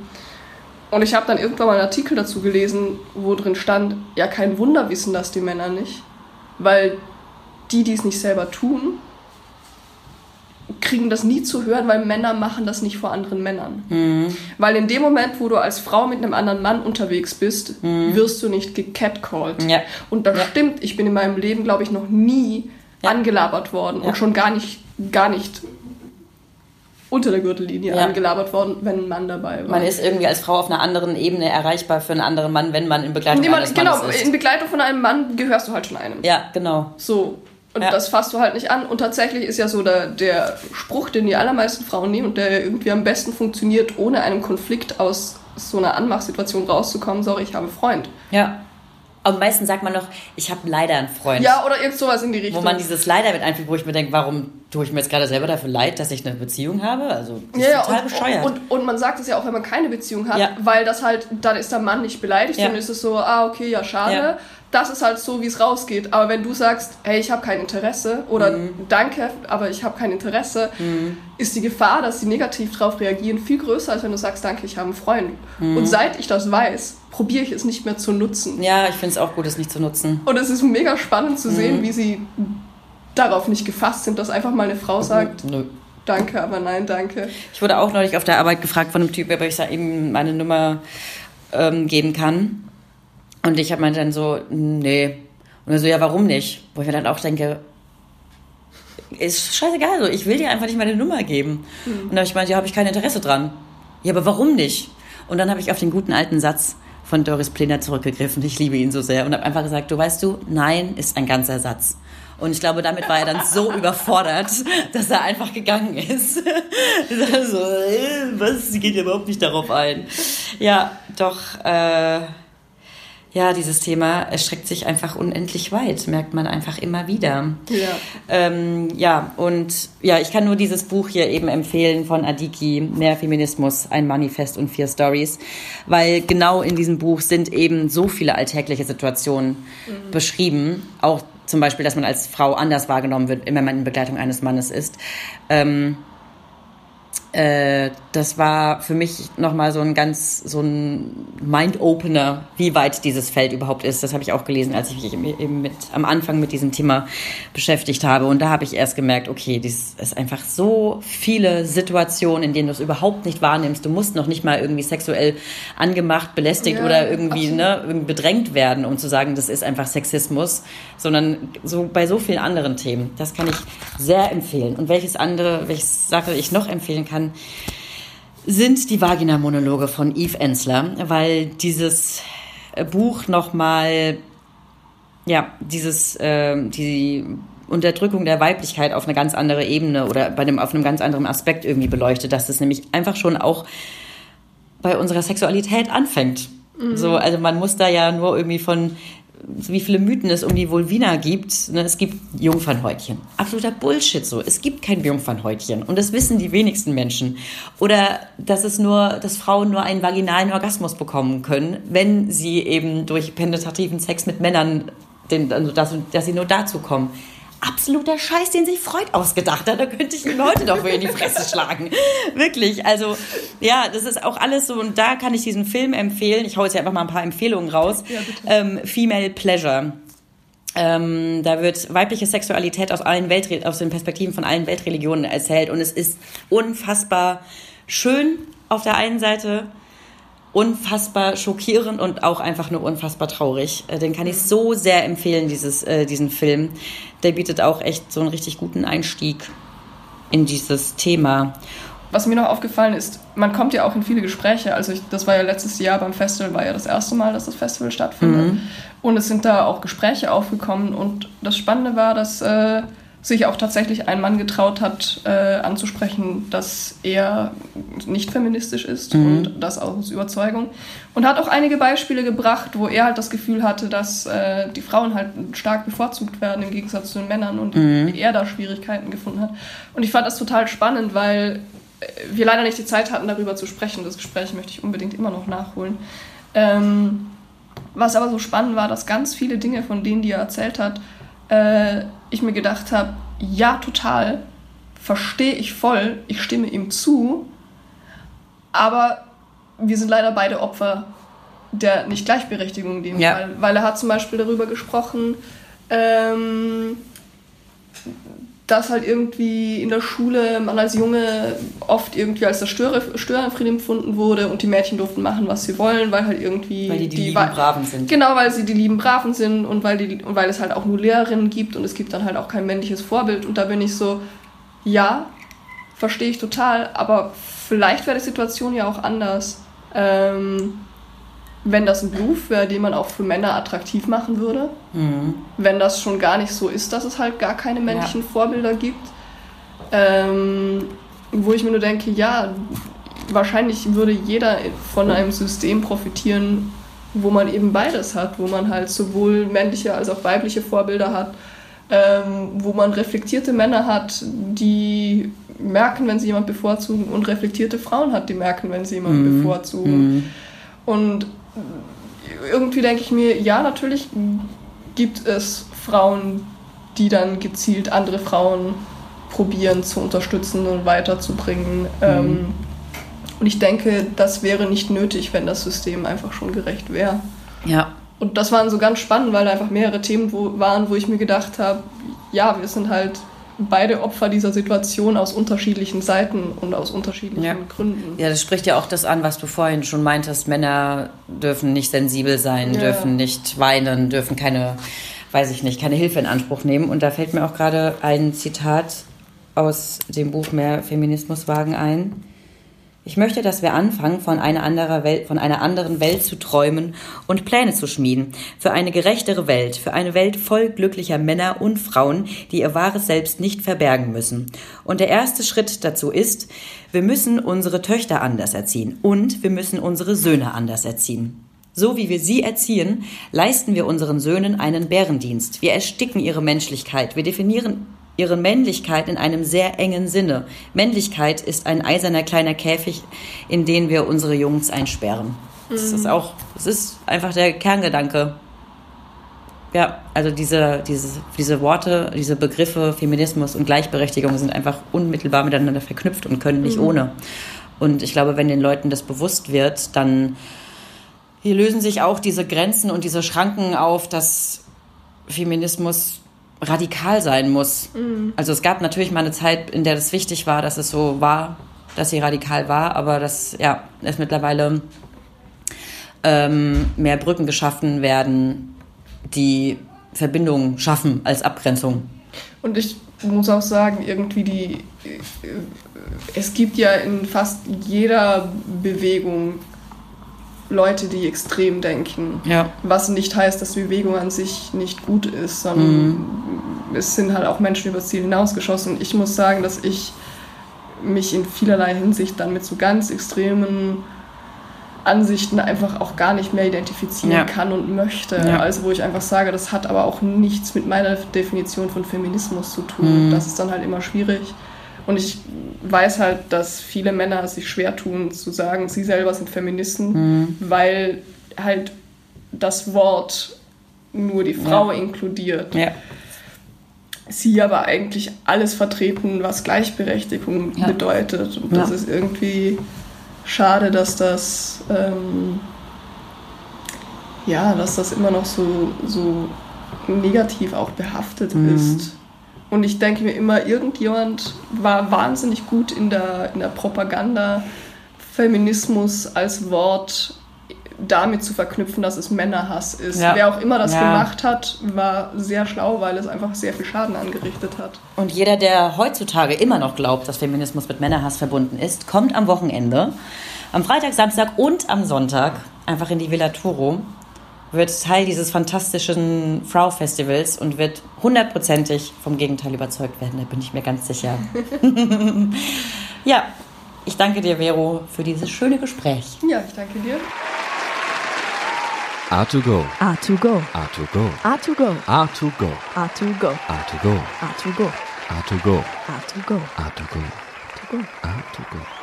und ich habe dann irgendwann mal einen Artikel dazu gelesen, wo drin stand, ja kein Wunder wissen das die Männer nicht, weil die, die es nicht selber tun, kriegen das nie zu hören, weil Männer machen das nicht vor anderen Männern. Mhm. Weil in dem Moment, wo du als Frau mit einem anderen Mann unterwegs bist, mhm. wirst du nicht gecatcalled. Ja. Und das ja. stimmt, ich bin in meinem Leben, glaube ich, noch nie ja. angelabert worden und schon gar nicht, gar nicht unter der Gürtellinie ja. angelabert worden, wenn ein Mann dabei war. Man ist irgendwie als Frau auf einer anderen Ebene erreichbar für einen anderen Mann, wenn man in Begleitung nee, man, eines Mannes genau, ist. Genau, in Begleitung von einem Mann gehörst du halt schon einem. Ja, genau. So, und ja. das fasst du halt nicht an. Und tatsächlich ist ja so der, der Spruch, den die allermeisten Frauen nehmen und der irgendwie am besten funktioniert, ohne einen Konflikt aus so einer Anmachsituation rauszukommen, sorry, ich habe Freund. Ja. Am meisten sagt man noch, ich habe leider einen Freund. Ja, oder irgend sowas in die Richtung. Wo man dieses leider mit einfügt, wo ich mir denke, warum tue ich mir jetzt gerade selber dafür leid, dass ich eine Beziehung habe? Also, das ja, ist total und, bescheuert. Und, und, man sagt es ja auch, wenn man keine Beziehung hat, ja. weil das halt, dann ist der Mann nicht beleidigt, ja. dann ist es so, ah, okay, ja, schade. Ja das ist halt so, wie es rausgeht. Aber wenn du sagst, hey, ich habe kein Interesse oder mhm. danke, aber ich habe kein Interesse, mhm. ist die Gefahr, dass sie negativ darauf reagieren, viel größer, als wenn du sagst, danke, ich habe einen Freund. Mhm. Und seit ich das weiß, probiere ich es nicht mehr zu nutzen. Ja, ich finde es auch gut, es nicht zu nutzen. Und es ist mega spannend zu sehen, mhm. wie sie darauf nicht gefasst sind, dass einfach mal eine Frau sagt, Nö. danke, aber nein, danke. Ich wurde auch neulich auf der Arbeit gefragt von einem Typ, ob ich ihm meine Nummer ähm, geben kann. Und ich habe meinte dann so, nee. Und er so, ja, warum nicht? Wo ich mir dann auch denke, ist scheißegal, so, ich will dir einfach nicht meine Nummer geben. Mhm. Und dann habe ich meinte, ja, habe ich kein Interesse dran. Ja, aber warum nicht? Und dann habe ich auf den guten alten Satz von Doris Plener zurückgegriffen. Ich liebe ihn so sehr und habe einfach gesagt, du weißt du, nein ist ein ganzer Satz. Und ich glaube, damit war er dann so (laughs) überfordert, dass er einfach gegangen ist. (laughs) so, äh, was, sie geht ja überhaupt nicht darauf ein. Ja, doch, äh, ja, dieses Thema erstreckt sich einfach unendlich weit, merkt man einfach immer wieder. Ja. Ähm, ja, und ja, ich kann nur dieses Buch hier eben empfehlen von Adiki, Mehr Feminismus, ein Manifest und vier Stories, weil genau in diesem Buch sind eben so viele alltägliche Situationen mhm. beschrieben, auch zum Beispiel, dass man als Frau anders wahrgenommen wird, wenn man in Begleitung eines Mannes ist. Ähm, äh, das war für mich nochmal so ein ganz, so ein Mind-Opener, wie weit dieses Feld überhaupt ist. Das habe ich auch gelesen, als ich mich eben mit, am Anfang mit diesem Thema beschäftigt habe. Und da habe ich erst gemerkt, okay, das ist einfach so viele Situationen, in denen du es überhaupt nicht wahrnimmst. Du musst noch nicht mal irgendwie sexuell angemacht, belästigt ja, oder irgendwie ne, bedrängt werden, um zu sagen, das ist einfach Sexismus, sondern so bei so vielen anderen Themen. Das kann ich sehr empfehlen. Und welches andere, welches Sache ich noch empfehlen kann, sind die Vagina-Monologe von Eve Ensler, weil dieses äh, Buch nochmal, ja, dieses, äh, die Unterdrückung der Weiblichkeit auf eine ganz andere Ebene oder bei einem, auf einem ganz anderen Aspekt irgendwie beleuchtet, dass es nämlich einfach schon auch bei unserer Sexualität anfängt. Mhm. So, also man muss da ja nur irgendwie von wie viele Mythen es um die Vulvina gibt. Ne? Es gibt Jungfernhäutchen. Absoluter Bullshit so. Es gibt kein Jungfernhäutchen. Und das wissen die wenigsten Menschen. Oder dass es nur, dass Frauen nur einen vaginalen Orgasmus bekommen können, wenn sie eben durch penetrativen Sex mit Männern, den, also dass, dass sie nur dazu kommen absoluter Scheiß, den sich Freud ausgedacht hat. Da könnte ich ihm heute doch wieder in die Fresse schlagen. (laughs) Wirklich. Also, ja, das ist auch alles so. Und da kann ich diesen Film empfehlen. Ich hau jetzt ja einfach mal ein paar Empfehlungen raus. Ja, ähm, Female Pleasure. Ähm, da wird weibliche Sexualität aus allen Welt aus den Perspektiven von allen Weltreligionen erzählt. Und es ist unfassbar schön auf der einen Seite unfassbar schockierend und auch einfach nur unfassbar traurig. Äh, den kann ich so sehr empfehlen, dieses, äh, diesen Film. Der bietet auch echt so einen richtig guten Einstieg in dieses Thema. Was mir noch aufgefallen ist, man kommt ja auch in viele Gespräche. Also ich, das war ja letztes Jahr beim Festival, war ja das erste Mal, dass das Festival stattfindet. Mhm. Und es sind da auch Gespräche aufgekommen. Und das Spannende war, dass äh, sich auch tatsächlich ein Mann getraut hat, äh, anzusprechen, dass er nicht feministisch ist mhm. und das aus Überzeugung. Und hat auch einige Beispiele gebracht, wo er halt das Gefühl hatte, dass äh, die Frauen halt stark bevorzugt werden im Gegensatz zu den Männern und mhm. er da Schwierigkeiten gefunden hat. Und ich fand das total spannend, weil äh, wir leider nicht die Zeit hatten, darüber zu sprechen. Das Gespräch möchte ich unbedingt immer noch nachholen. Ähm, was aber so spannend war, dass ganz viele Dinge, von denen die er erzählt hat, äh, ich mir gedacht habe, ja, total, verstehe ich voll, ich stimme ihm zu, aber wir sind leider beide Opfer der Nicht-Gleichberechtigung in dem ja. Fall. Weil er hat zum Beispiel darüber gesprochen, ähm, dass halt irgendwie in der Schule man als Junge oft irgendwie als der Störer, Störenfried empfunden wurde und die Mädchen durften machen, was sie wollen, weil halt irgendwie... Weil die die, die lieben Braven sind. Genau, weil sie die lieben Braven sind und weil, die, und weil es halt auch nur Lehrerinnen gibt und es gibt dann halt auch kein männliches Vorbild und da bin ich so, ja, verstehe ich total, aber vielleicht wäre die Situation ja auch anders. Ähm, wenn das ein Beruf wäre, den man auch für Männer attraktiv machen würde. Mhm. Wenn das schon gar nicht so ist, dass es halt gar keine männlichen ja. Vorbilder gibt. Ähm, wo ich mir nur denke, ja, wahrscheinlich würde jeder von einem System profitieren, wo man eben beides hat, wo man halt sowohl männliche als auch weibliche Vorbilder hat, ähm, wo man reflektierte Männer hat, die merken, wenn sie jemand bevorzugen, und reflektierte Frauen hat, die merken, wenn sie jemanden mhm. bevorzugen. Mhm. Und irgendwie denke ich mir, ja, natürlich gibt es Frauen, die dann gezielt andere Frauen probieren zu unterstützen und weiterzubringen. Mhm. Ähm, und ich denke, das wäre nicht nötig, wenn das System einfach schon gerecht wäre. Ja. Und das waren so ganz spannend, weil da einfach mehrere Themen wo, waren, wo ich mir gedacht habe, ja, wir sind halt beide Opfer dieser Situation aus unterschiedlichen Seiten und aus unterschiedlichen ja. Gründen. Ja, das spricht ja auch das an, was du vorhin schon meintest. Männer dürfen nicht sensibel sein, ja. dürfen nicht weinen, dürfen keine, weiß ich nicht, keine Hilfe in Anspruch nehmen. Und da fällt mir auch gerade ein Zitat aus dem Buch Mehr Feminismus wagen ein. Ich möchte, dass wir anfangen, von einer, anderer Welt, von einer anderen Welt zu träumen und Pläne zu schmieden. Für eine gerechtere Welt, für eine Welt voll glücklicher Männer und Frauen, die ihr wahres Selbst nicht verbergen müssen. Und der erste Schritt dazu ist, wir müssen unsere Töchter anders erziehen und wir müssen unsere Söhne anders erziehen. So wie wir sie erziehen, leisten wir unseren Söhnen einen Bärendienst. Wir ersticken ihre Menschlichkeit. Wir definieren ihre Männlichkeit in einem sehr engen Sinne. Männlichkeit ist ein eiserner kleiner Käfig, in den wir unsere Jungs einsperren. Das ist mhm. auch, das ist einfach der Kerngedanke. Ja, also diese, diese, diese Worte, diese Begriffe Feminismus und Gleichberechtigung sind einfach unmittelbar miteinander verknüpft und können nicht mhm. ohne. Und ich glaube, wenn den Leuten das bewusst wird, dann hier lösen sich auch diese Grenzen und diese Schranken auf, dass Feminismus radikal sein muss. Mhm. Also es gab natürlich mal eine Zeit, in der das wichtig war, dass es so war, dass sie radikal war, aber dass ja, es mittlerweile ähm, mehr Brücken geschaffen werden, die Verbindungen schaffen als Abgrenzung. Und ich muss auch sagen, irgendwie die, äh, es gibt ja in fast jeder Bewegung Leute, die extrem denken. Ja. Was nicht heißt, dass Bewegung an sich nicht gut ist, sondern mhm. es sind halt auch Menschen über das Ziel hinausgeschossen. Und ich muss sagen, dass ich mich in vielerlei Hinsicht dann mit so ganz extremen Ansichten einfach auch gar nicht mehr identifizieren ja. kann und möchte. Ja. Also wo ich einfach sage, das hat aber auch nichts mit meiner Definition von Feminismus zu tun. Mhm. Das ist dann halt immer schwierig. Und ich weiß halt, dass viele Männer sich schwer tun zu sagen, sie selber sind Feministen, mhm. weil halt das Wort nur die Frau ja. inkludiert. Ja. Sie aber eigentlich alles vertreten, was Gleichberechtigung ja. bedeutet. Und das ist irgendwie schade, dass das ähm, ja, dass das immer noch so, so negativ auch behaftet mhm. ist. Und ich denke mir immer, irgendjemand war wahnsinnig gut in der, in der Propaganda, Feminismus als Wort damit zu verknüpfen, dass es Männerhass ist. Ja. Wer auch immer das ja. gemacht hat, war sehr schlau, weil es einfach sehr viel Schaden angerichtet hat. Und jeder, der heutzutage immer noch glaubt, dass Feminismus mit Männerhass verbunden ist, kommt am Wochenende, am Freitag, Samstag und am Sonntag einfach in die Villa Turo wird Teil dieses fantastischen Frau-Festivals und wird hundertprozentig vom Gegenteil überzeugt werden, da bin ich mir ganz sicher. ja, ich danke dir, Vero, für dieses schöne Gespräch. Ja, ich danke dir. A2Go. A2Go. A2Go. A2Go. A2Go. A2Go. A2Go. A2Go. A2Go. A2Go. A2Go. A2Go. A2Go.